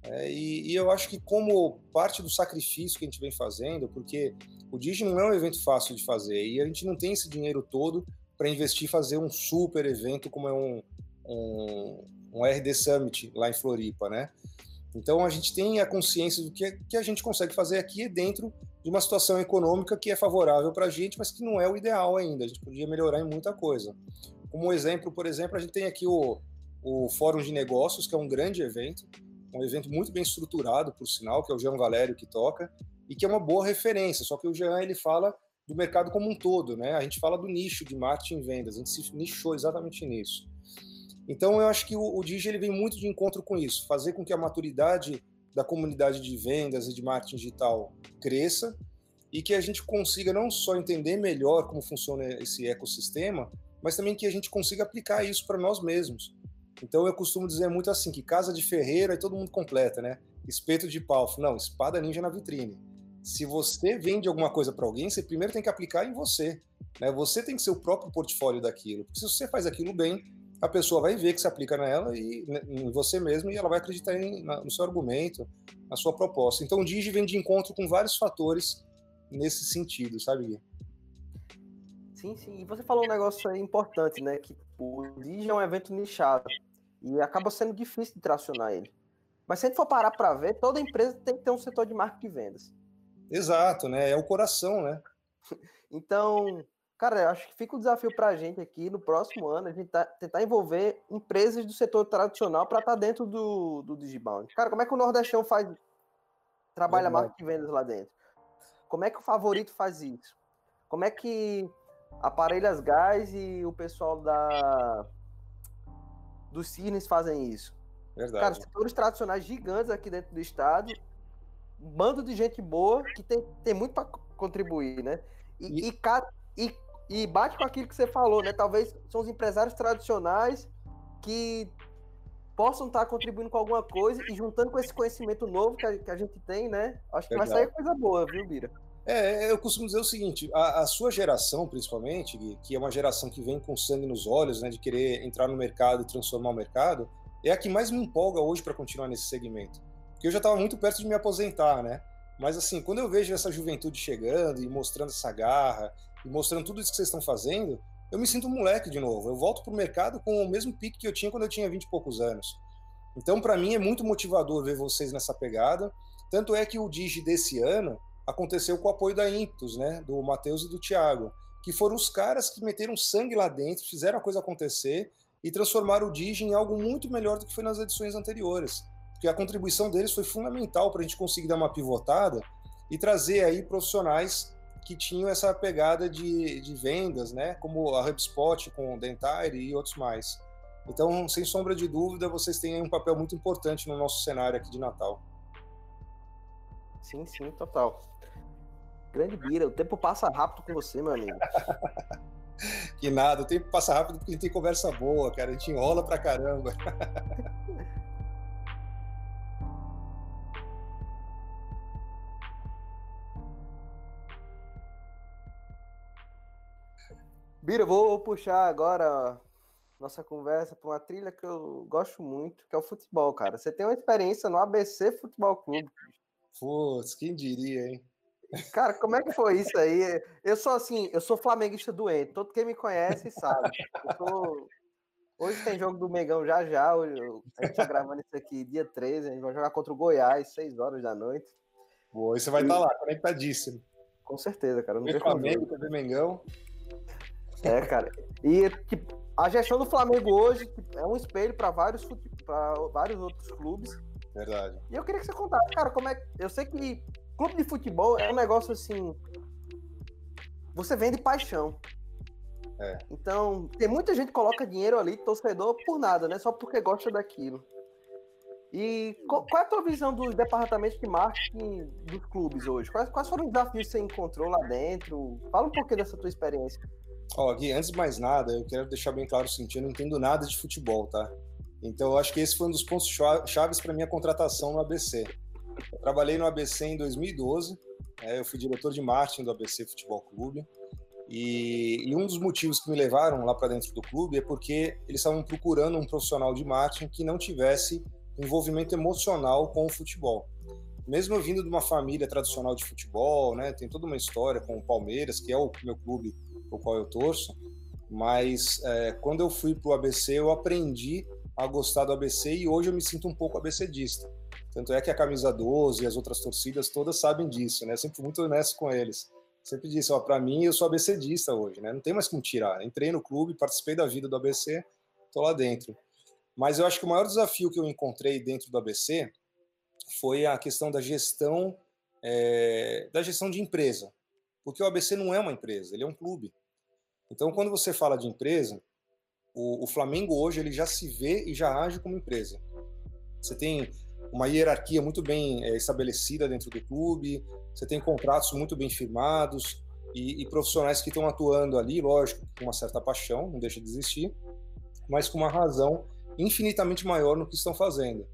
É, e, e, eu acho que como parte do sacrifício que a gente vem fazendo, porque o Digi não é um evento fácil de fazer e a gente não tem esse dinheiro todo para investir e fazer um super evento como é um, um, um RD Summit lá em Floripa, né? Então a gente tem a consciência do que, que a gente consegue fazer aqui dentro de uma situação econômica que é favorável para a gente, mas que não é o ideal ainda. A gente podia melhorar em muita coisa. Como exemplo, por exemplo, a gente tem aqui o, o Fórum de Negócios, que é um grande evento, um evento muito bem estruturado, por sinal, que é o Jean Valério que toca, e que é uma boa referência. Só que o Jean ele fala do mercado como um todo, né? A gente fala do nicho de marketing e vendas, a gente se nichou exatamente nisso. Então eu acho que o, o Digi ele vem muito de encontro com isso, fazer com que a maturidade da comunidade de vendas e de marketing digital cresça e que a gente consiga não só entender melhor como funciona esse ecossistema, mas também que a gente consiga aplicar isso para nós mesmos. Então eu costumo dizer muito assim que casa de ferreira e todo mundo completa, né? Espeto de pau, não, espada ninja na vitrine. Se você vende alguma coisa para alguém, você primeiro tem que aplicar em você, né? Você tem que ser o próprio portfólio daquilo. Porque se você faz aquilo bem, a pessoa vai ver que se aplica nela e né, em você mesmo e ela vai acreditar em, na, no seu argumento, na sua proposta. Então o Digi vem de encontro com vários fatores nesse sentido, sabe? Sim, sim. E você falou um negócio importante, né? Que o Digi é um evento nichado e acaba sendo difícil de tracionar ele. Mas se a gente for parar para ver, toda empresa tem que ter um setor de marketing e vendas. Exato, né? É o coração, né? então, cara, eu acho que fica o desafio para a gente aqui no próximo ano, a gente tá, tentar envolver empresas do setor tradicional para estar tá dentro do, do Digibound. Cara, como é que o Nordestão faz, trabalha marketing e vendas lá dentro? Como é que o favorito faz isso? Como é que Aparelhas Gás e o pessoal da dos Cisnes fazem isso. Verdade. Cara, setores tradicionais gigantes aqui dentro do estado, um bando de gente boa que tem, tem muito para contribuir, né? E, e... E, e, bate com aquilo que você falou, né? Talvez são os empresários tradicionais que possam estar contribuindo com alguma coisa e juntando com esse conhecimento novo que a, que a gente tem, né? Acho que vai sair coisa boa, viu, Bira? É, eu costumo dizer o seguinte: a, a, sua geração, principalmente, que é uma geração que vem com sangue nos olhos, né, de querer entrar no mercado e transformar o mercado, é a que mais me empolga hoje para continuar nesse segmento. Porque eu já estava muito perto de me aposentar, né? Mas assim, quando eu vejo essa juventude chegando e mostrando essa garra, e mostrando tudo isso que vocês estão fazendo, eu me sinto um moleque de novo. Eu volto pro mercado com o mesmo pique que eu tinha quando eu tinha 20 e poucos anos. Então, para mim, é muito motivador ver vocês nessa pegada. Tanto é que o Digi desse ano aconteceu com o apoio da Impetus, né? Do Matheus e do Thiago, que foram os caras que meteram sangue lá dentro, fizeram a coisa acontecer e transformaram o Digi em algo muito melhor do que foi nas edições anteriores. Porque a contribuição deles foi fundamental para a gente conseguir dar uma pivotada e trazer aí profissionais que tinham essa pegada de, de vendas, né? Como a HubSpot com o Dentire e outros mais. Então, sem sombra de dúvida, vocês têm um papel muito importante no nosso cenário aqui de Natal. Sim, sim, total. Grande Bira, o tempo passa rápido com você, meu amigo. que nada, o tempo passa rápido porque a gente tem conversa boa, cara. A gente enrola pra caramba. Bira, vou puxar agora nossa conversa para uma trilha que eu gosto muito, que é o futebol, cara. Você tem uma experiência no ABC Futebol Clube. Putz, quem diria, hein? Cara, como é que foi isso aí? Eu sou assim, eu sou flamenguista doente. Todo quem me conhece sabe. Sou... Hoje tem jogo do Megão já já. A gente tá gravando isso aqui dia 13. A gente vai jogar contra o Goiás, 6 horas da noite. Boa, e você vai estar tá lá, conectadíssimo. Com certeza, cara. Não Flamengo, TV Mengão. É, cara. E tipo, a gestão do Flamengo hoje é um espelho para vários, pra vários outros clubes. Verdade. E eu queria que você contasse, cara, como é. Eu sei que clube de futebol é um negócio assim. Você vende paixão. É. Então, tem muita gente que coloca dinheiro ali, torcedor, por nada, né? Só porque gosta daquilo. E qual, é a tua visão dos departamentos de marketing dos clubes hoje? Quais, quais foram os desafios que você encontrou lá dentro? Fala um pouquinho dessa tua experiência. Ó, Gui, antes de mais nada, eu quero deixar bem claro o seguinte: eu não entendo nada de futebol, tá? Então, eu acho que esse foi um dos pontos chaves para minha contratação no ABC. Eu trabalhei no ABC em 2012, né, eu fui diretor de marketing do ABC Futebol Clube. E, e um dos motivos que me levaram lá para dentro do clube é porque eles estavam procurando um profissional de marketing que não tivesse envolvimento emocional com o futebol. Mesmo vindo de uma família tradicional de futebol, né, tem toda uma história com o Palmeiras, que é o meu clube o qual eu torço, mas é, quando eu fui para o ABC, eu aprendi a gostar do ABC e hoje eu me sinto um pouco ABCdista. Tanto é que a camisa 12 e as outras torcidas todas sabem disso, né? Sempre muito honesto com eles. Sempre disse, ó, para mim eu sou ABCdista hoje, né? Não tem mais como tirar. Entrei no clube, participei da vida do ABC, tô lá dentro. Mas eu acho que o maior desafio que eu encontrei dentro do ABC foi a questão da gestão é, da gestão de empresa, porque o ABC não é uma empresa, ele é um clube. Então, quando você fala de empresa, o, o Flamengo hoje ele já se vê e já age como empresa. Você tem uma hierarquia muito bem é, estabelecida dentro do clube, você tem contratos muito bem firmados e, e, profissionais que estão atuando ali, lógico, com uma certa paixão, não deixa de existir, mas com uma razão infinitamente maior no que estão fazendo.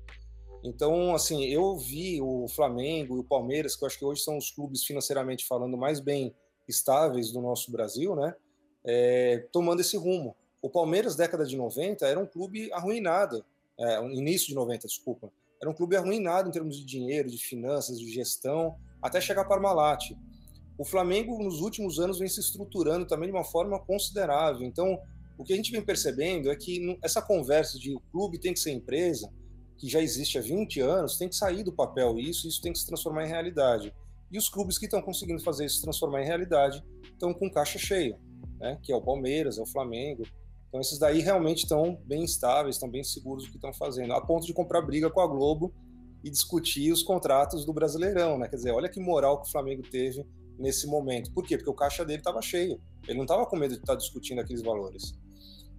Então, assim, eu vi o Flamengo e o Palmeiras, que eu acho que hoje são os clubes financeiramente falando mais bem estáveis do nosso Brasil, né? É, tomando esse rumo. O Palmeiras, década de 90, era um clube arruinado, é, início de 90, desculpa, era um clube arruinado em termos de dinheiro, de finanças, de gestão, até chegar para Parmalat. O Flamengo, nos últimos anos, vem se estruturando também de uma forma considerável. Então, o que a gente vem percebendo é que essa conversa de o clube tem que ser empresa, que já existe há 20 anos, tem que sair do papel isso, isso tem que se transformar em realidade. E os clubes que estão conseguindo fazer isso se transformar em realidade estão com caixa cheia, né? que é o Palmeiras, é o Flamengo. Então esses daí realmente estão bem estáveis, estão bem seguros do que estão fazendo, a ponto de comprar briga com a Globo e discutir os contratos do Brasileirão, né? Quer dizer, olha que moral que o Flamengo teve nesse momento. Por quê? Porque o caixa dele estava cheio. Ele não estava com medo de estar tá discutindo aqueles valores.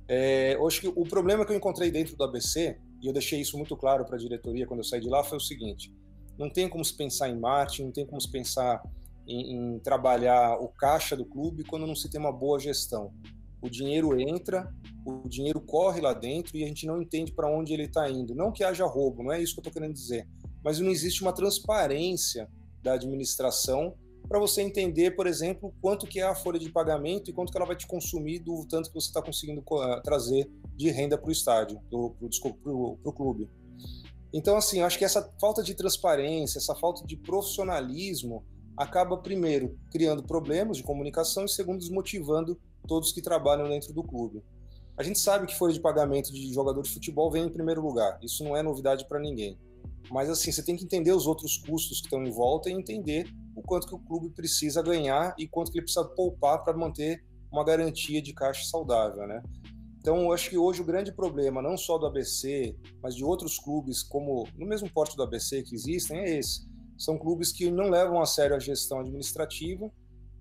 É, acho que o problema que eu encontrei dentro do ABC e eu deixei isso muito claro para a diretoria quando eu saí de lá, foi o seguinte: não tem como se pensar em marketing, não tem como se pensar em, em trabalhar o caixa do clube quando não se tem uma boa gestão. O dinheiro entra, o dinheiro corre lá dentro e a gente não entende para onde ele está indo. Não que haja roubo, não é isso que eu estou querendo dizer, mas não existe uma transparência da administração para você entender, por exemplo, quanto que é a folha de pagamento e quanto que ela vai te consumir do tanto que você está conseguindo trazer de renda para o estádio, para o clube. Então, assim, acho que essa falta de transparência, essa falta de profissionalismo acaba, primeiro, criando problemas de comunicação e, segundo, desmotivando todos que trabalham dentro do clube. A gente sabe que folha de pagamento de jogador de futebol vem em primeiro lugar, isso não é novidade para ninguém. Mas, assim, você tem que entender os outros custos que estão em volta e entender o quanto que o clube precisa ganhar e quanto que ele precisa poupar para manter uma garantia de caixa saudável, né? Então, eu acho que hoje o grande problema, não só do ABC, mas de outros clubes, como no mesmo porte do ABC que existem, é esse. São clubes que não levam a sério a gestão administrativa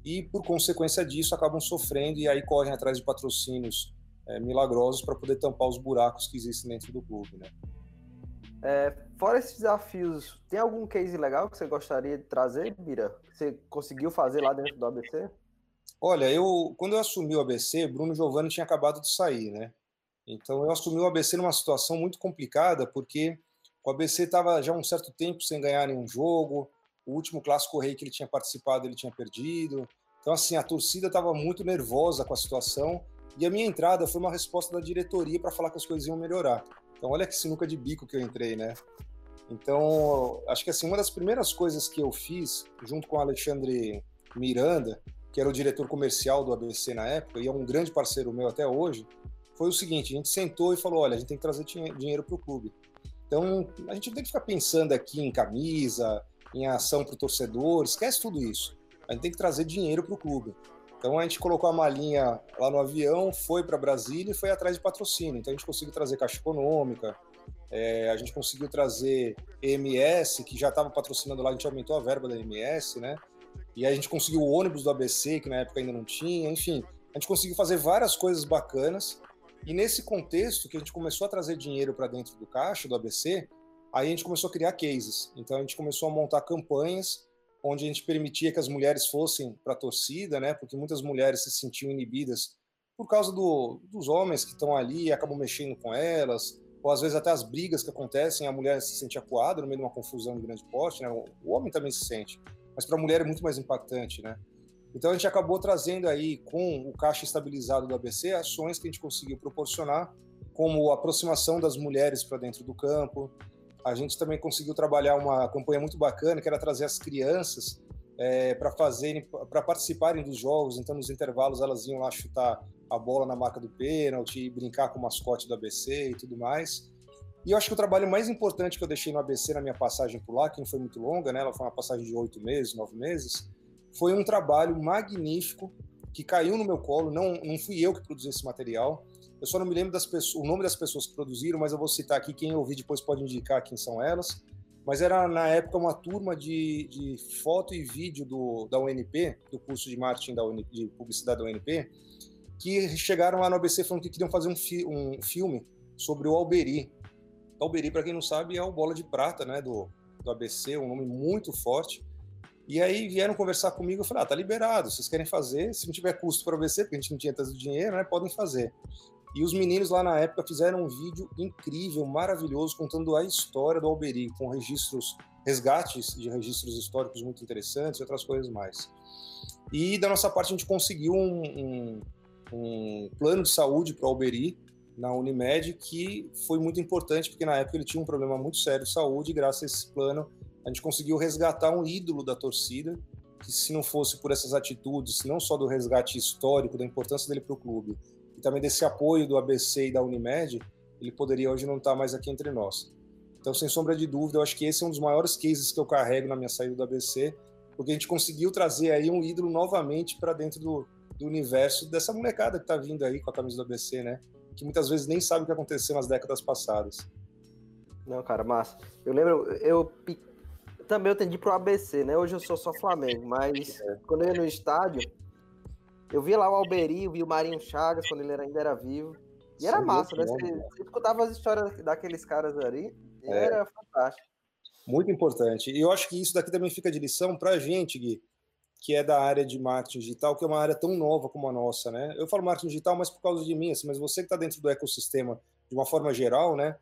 e, por consequência disso, acabam sofrendo e aí correm atrás de patrocínios é, milagrosos para poder tampar os buracos que existem dentro do clube, né? É, fora esses desafios, tem algum case legal que você gostaria de trazer, Bira? Que você conseguiu fazer lá dentro do ABC? Olha, eu quando eu assumi o ABC, Bruno Giovanni tinha acabado de sair, né? Então eu assumi o ABC numa situação muito complicada, porque o ABC estava já um certo tempo sem ganhar nenhum jogo, o último clássico rei que ele tinha participado ele tinha perdido. Então assim, a torcida estava muito nervosa com a situação e a minha entrada foi uma resposta da diretoria para falar que as coisas iam melhorar. Então olha que sinuca de bico que eu entrei, né? Então, acho que assim, uma das primeiras coisas que eu fiz junto com o Alexandre Miranda, que era o diretor comercial do ABC na época e é um grande parceiro meu até hoje, foi o seguinte: a gente sentou e falou, olha, a gente tem que trazer dinheiro para o clube. Então, a gente não tem que ficar pensando aqui em camisa, em ação para o torcedor, esquece tudo isso. A gente tem que trazer dinheiro para o clube. Então a gente colocou a malinha lá no avião, foi para Brasília e foi atrás de patrocínio. Então a gente conseguiu trazer Caixa Econômica, é, a gente conseguiu trazer EMS, que já estava patrocinando lá, a gente aumentou a verba da EMS, né? E a gente conseguiu o ônibus do ABC, que na época ainda não tinha, enfim, a gente conseguiu fazer várias coisas bacanas. E nesse contexto que a gente começou a trazer dinheiro para dentro do caixa do ABC, aí a gente começou a criar cases. Então a gente começou a montar campanhas onde a gente permitia que as mulheres fossem para a torcida, né? Porque muitas mulheres se sentiam inibidas por causa do, dos homens que estão ali e acabam mexendo com elas, ou às vezes até as brigas que acontecem, a mulher se sente acuada no meio de uma confusão de grande porte, né? O homem também se sente mas para a mulher é muito mais impactante, né? Então a gente acabou trazendo aí com o caixa estabilizado do ABC ações que a gente conseguiu proporcionar, como a aproximação das mulheres para dentro do campo. A gente também conseguiu trabalhar uma campanha muito bacana, que era trazer as crianças é, para fazerem, para participarem dos jogos. Então nos intervalos elas iam lá chutar a bola na marca do pênalti, brincar com o mascote do ABC e tudo mais. E eu acho que o trabalho mais importante que eu deixei no ABC na minha passagem por lá, que não foi muito longa, né? Ela foi uma passagem de oito meses, nove meses, foi um trabalho magnífico que caiu no meu colo. Não, não fui eu que produzi esse material. Eu só não me lembro das pessoas, o nome das pessoas que produziram, mas eu vou citar aqui. Quem ouvir depois pode indicar quem são elas. Mas era na época uma turma de, de foto e vídeo do, da UNP, do curso de marketing da UNP, de publicidade da UNP, que chegaram lá no ABC falando que queriam fazer um, fi, um filme sobre o Alberi, Alberi, para quem não sabe, é o bola de prata né, do, do ABC, um nome muito forte. E aí vieram conversar comigo, eu falei, ah, tá liberado, vocês querem fazer, se não tiver custo para o ABC, porque a gente não tinha tanto dinheiro, né, podem fazer. E os meninos lá na época fizeram um vídeo incrível, maravilhoso, contando a história do Alberi, com registros, resgates de registros históricos muito interessantes e outras coisas mais. E da nossa parte a gente conseguiu um, um, um plano de saúde para o Alberi, na Unimed, que foi muito importante, porque na época ele tinha um problema muito sério de saúde, e graças a esse plano a gente conseguiu resgatar um ídolo da torcida, que se não fosse por essas atitudes, não só do resgate histórico, da importância dele para o clube, e também desse apoio do ABC e da Unimed, ele poderia hoje não estar mais aqui entre nós. Então, sem sombra de dúvida, eu acho que esse é um dos maiores cases que eu carrego na minha saída do ABC, porque a gente conseguiu trazer aí um ídolo novamente para dentro do, do universo dessa molecada que está vindo aí com a camisa do ABC, né? que muitas vezes nem sabe o que aconteceu nas décadas passadas. Não, cara, massa. Eu lembro, eu também eu tendi pro ABC, né? Hoje eu sou só Flamengo, mas é. quando eu ia no estádio, eu via lá o Alberi, via o Marinho Chagas quando ele ainda era vivo. E era Sim, massa, né? Você, você, escutava as histórias daqueles caras ali, é. era fantástico. Muito importante. E eu acho que isso daqui também fica de lição pra gente, Gui, que é da área de marketing digital, que é uma área tão nova como a nossa, né? Eu falo marketing digital mais por causa de mim, assim, mas você que está dentro do ecossistema de uma forma geral, né?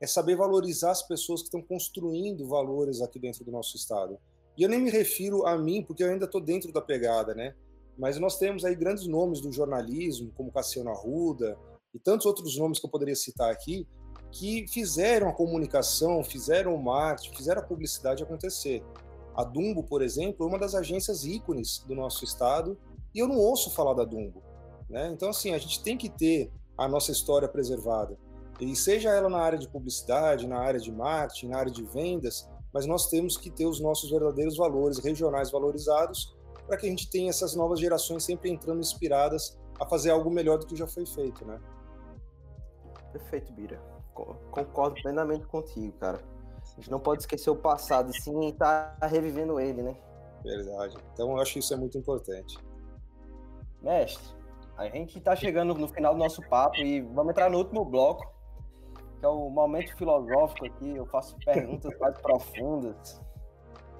É saber valorizar as pessoas que estão construindo valores aqui dentro do nosso estado. E eu nem me refiro a mim, porque eu ainda estou dentro da pegada, né? Mas nós temos aí grandes nomes do jornalismo, como Cassiano Arruda e tantos outros nomes que eu poderia citar aqui, que fizeram a comunicação, fizeram o marketing, fizeram a publicidade acontecer. A Dumbo, por exemplo, é uma das agências ícones do nosso estado e eu não ouço falar da Dumbo. Né? Então, assim, a gente tem que ter a nossa história preservada. E seja ela na área de publicidade, na área de marketing, na área de vendas, mas nós temos que ter os nossos verdadeiros valores regionais valorizados para que a gente tenha essas novas gerações sempre entrando inspiradas a fazer algo melhor do que já foi feito, né? Perfeito, Bira. Concordo plenamente contigo, cara. A gente não pode esquecer o passado, sim, e tá revivendo ele, né? Verdade. Então eu acho que isso é muito importante. Mestre, a gente está chegando no final do nosso papo e vamos entrar no último bloco, que é o momento filosófico aqui. Eu faço perguntas mais profundas.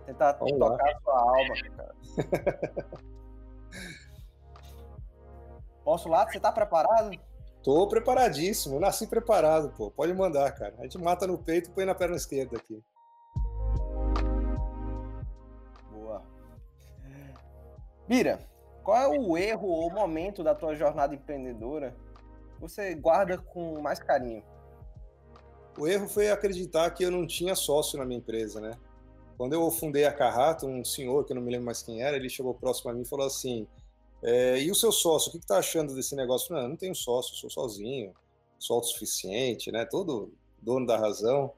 Tentar vamos tocar lá. a sua alma, cara. Posso lá? Você está preparado? Tô preparadíssimo, nasci preparado, pô. Pode mandar, cara. A gente mata no peito e põe na perna esquerda aqui. Boa. Mira, qual é o erro ou momento da tua jornada empreendedora que você guarda com mais carinho? O erro foi acreditar que eu não tinha sócio na minha empresa, né? Quando eu fundei a Carrato, um senhor, que eu não me lembro mais quem era, ele chegou próximo a mim e falou assim: é, e o seu sócio, o que está achando desse negócio? Não, eu não tenho sócio, sou sozinho, sou autossuficiente, né? Todo dono da razão.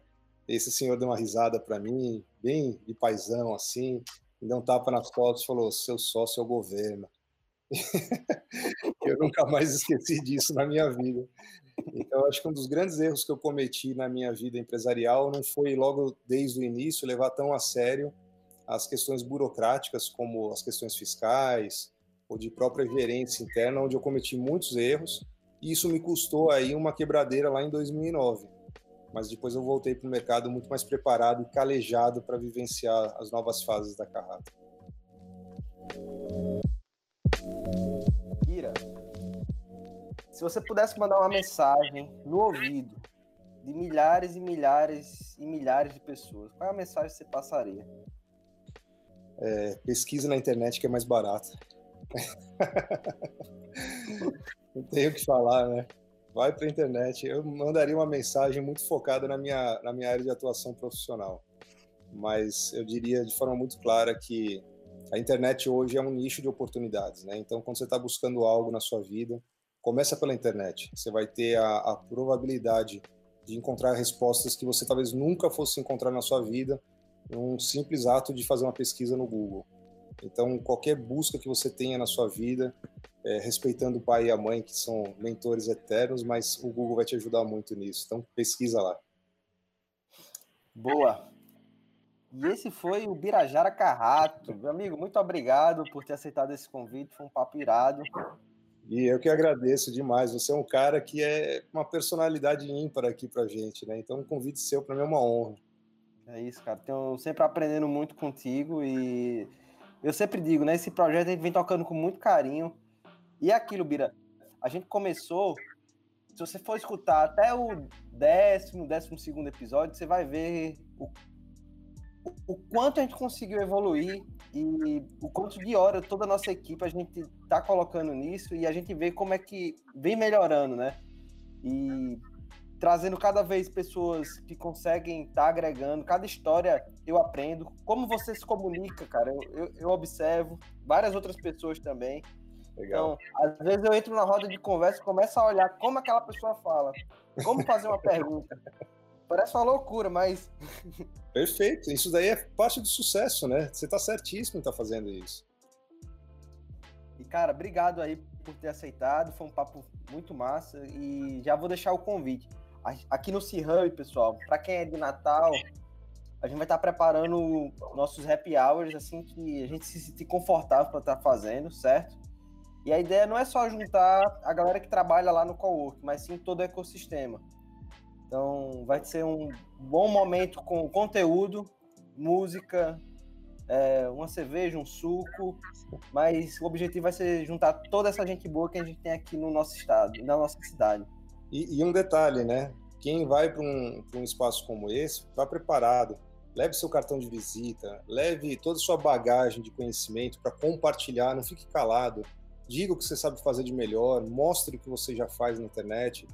Esse senhor deu uma risada para mim, bem de paisão, assim, me deu um tapa nas costas e falou: seu sócio é o governo. eu nunca mais esqueci disso na minha vida. Então, acho que um dos grandes erros que eu cometi na minha vida empresarial não foi logo desde o início levar tão a sério as questões burocráticas, como as questões fiscais, ou de própria gerência interna, onde eu cometi muitos erros, e isso me custou aí uma quebradeira lá em 2009. Mas depois eu voltei para o mercado muito mais preparado e calejado para vivenciar as novas fases da carreira. Se você pudesse mandar uma mensagem no ouvido de milhares e milhares e milhares de pessoas, qual é a mensagem que você passaria? É, pesquisa na internet que é mais barata. Não tenho o que falar, né? Vai para a internet. Eu mandaria uma mensagem muito focada na minha, na minha área de atuação profissional. Mas eu diria de forma muito clara que a internet hoje é um nicho de oportunidades, né? Então, quando você está buscando algo na sua vida, começa pela internet. Você vai ter a, a probabilidade de encontrar respostas que você talvez nunca fosse encontrar na sua vida num simples ato de fazer uma pesquisa no Google. Então, qualquer busca que você tenha na sua vida, é, respeitando o pai e a mãe, que são mentores eternos, mas o Google vai te ajudar muito nisso. Então, pesquisa lá. Boa. E esse foi o Birajara Carrato. Meu amigo, muito obrigado por ter aceitado esse convite. Foi um papo irado. E eu que agradeço demais. Você é um cara que é uma personalidade ímpar aqui pra gente, né? Então, um convite seu para mim é uma honra. É isso, cara. Tenho sempre aprendendo muito contigo e eu sempre digo, né? Esse projeto a gente vem tocando com muito carinho. E é aquilo, Bira, a gente começou. Se você for escutar até o décimo, décimo segundo episódio, você vai ver o, o quanto a gente conseguiu evoluir e o quanto de hora toda a nossa equipe a gente tá colocando nisso e a gente vê como é que vem melhorando, né? E trazendo cada vez pessoas que conseguem estar tá agregando. Cada história eu aprendo. Como você se comunica, cara, eu, eu, eu observo. Várias outras pessoas também. Legal. Então, às vezes eu entro na roda de conversa e começo a olhar como aquela pessoa fala. Como fazer uma pergunta. Parece uma loucura, mas. Perfeito. Isso daí é parte do sucesso, né? Você está certíssimo em estar tá fazendo isso. E, cara, obrigado aí por ter aceitado. Foi um papo muito massa. E já vou deixar o convite. Aqui no C-Hub, pessoal, para quem é de Natal, a gente vai estar tá preparando nossos happy hours assim que a gente se sentir confortável para estar tá fazendo, certo? E a ideia não é só juntar a galera que trabalha lá no cowork, mas sim todo o ecossistema. Então, vai ser um bom momento com conteúdo, música, é, uma cerveja, um suco, mas o objetivo vai ser juntar toda essa gente boa que a gente tem aqui no nosso estado, na nossa cidade. E, e um detalhe, né? Quem vai para um, um espaço como esse, vá preparado. Leve seu cartão de visita, leve toda a sua bagagem de conhecimento para compartilhar, não fique calado. Diga o que você sabe fazer de melhor, mostre o que você já faz na internet,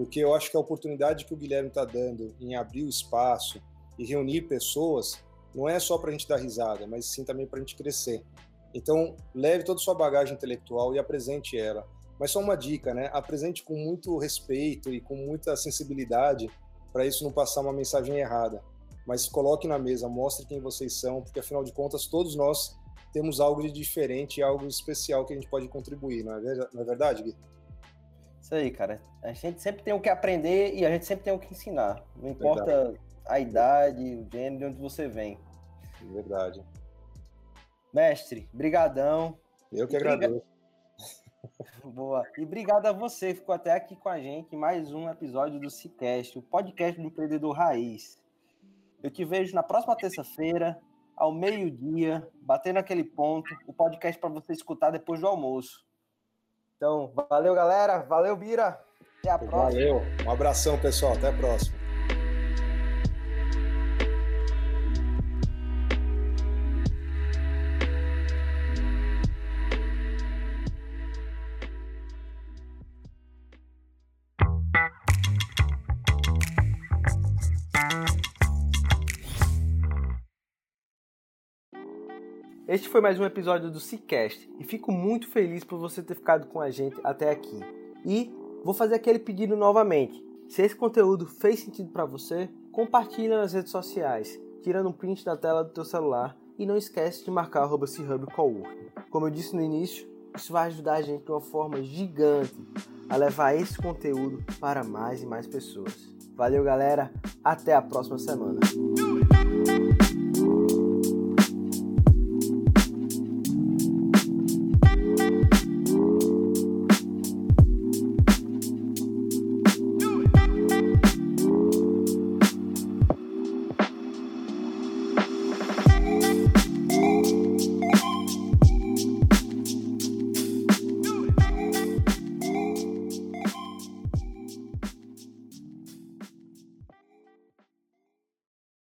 porque eu acho que a oportunidade que o Guilherme está dando em abrir o espaço e reunir pessoas não é só para a gente dar risada, mas sim também para a gente crescer. Então, leve toda a sua bagagem intelectual e apresente ela. Mas só uma dica, né? Apresente com muito respeito e com muita sensibilidade para isso não passar uma mensagem errada. Mas coloque na mesa, mostre quem vocês são, porque afinal de contas todos nós temos algo de diferente, algo especial que a gente pode contribuir, não é, não é verdade, Gui? Isso aí, cara. A gente sempre tem o que aprender e a gente sempre tem o que ensinar. Não importa verdade. a idade, o gênero, de onde você vem. Verdade. Mestre, brigadão. Eu que agradeço. Boa. E obrigado a você que ficou até aqui com a gente mais um episódio do Cicast, o podcast do empreendedor raiz. Eu te vejo na próxima terça-feira, ao meio-dia, batendo aquele ponto, o podcast para você escutar depois do almoço. Então, valeu, galera. Valeu, Bira. Até a próxima. Valeu. Um abração, pessoal. Até a próxima. Este foi mais um episódio do Cicast e fico muito feliz por você ter ficado com a gente até aqui. E vou fazer aquele pedido novamente. Se esse conteúdo fez sentido para você, compartilha nas redes sociais, tirando um print da tela do teu celular e não esquece de marcar Coworking. Como eu disse no início, isso vai ajudar a gente de uma forma gigante a levar esse conteúdo para mais e mais pessoas. Valeu, galera. Até a próxima semana.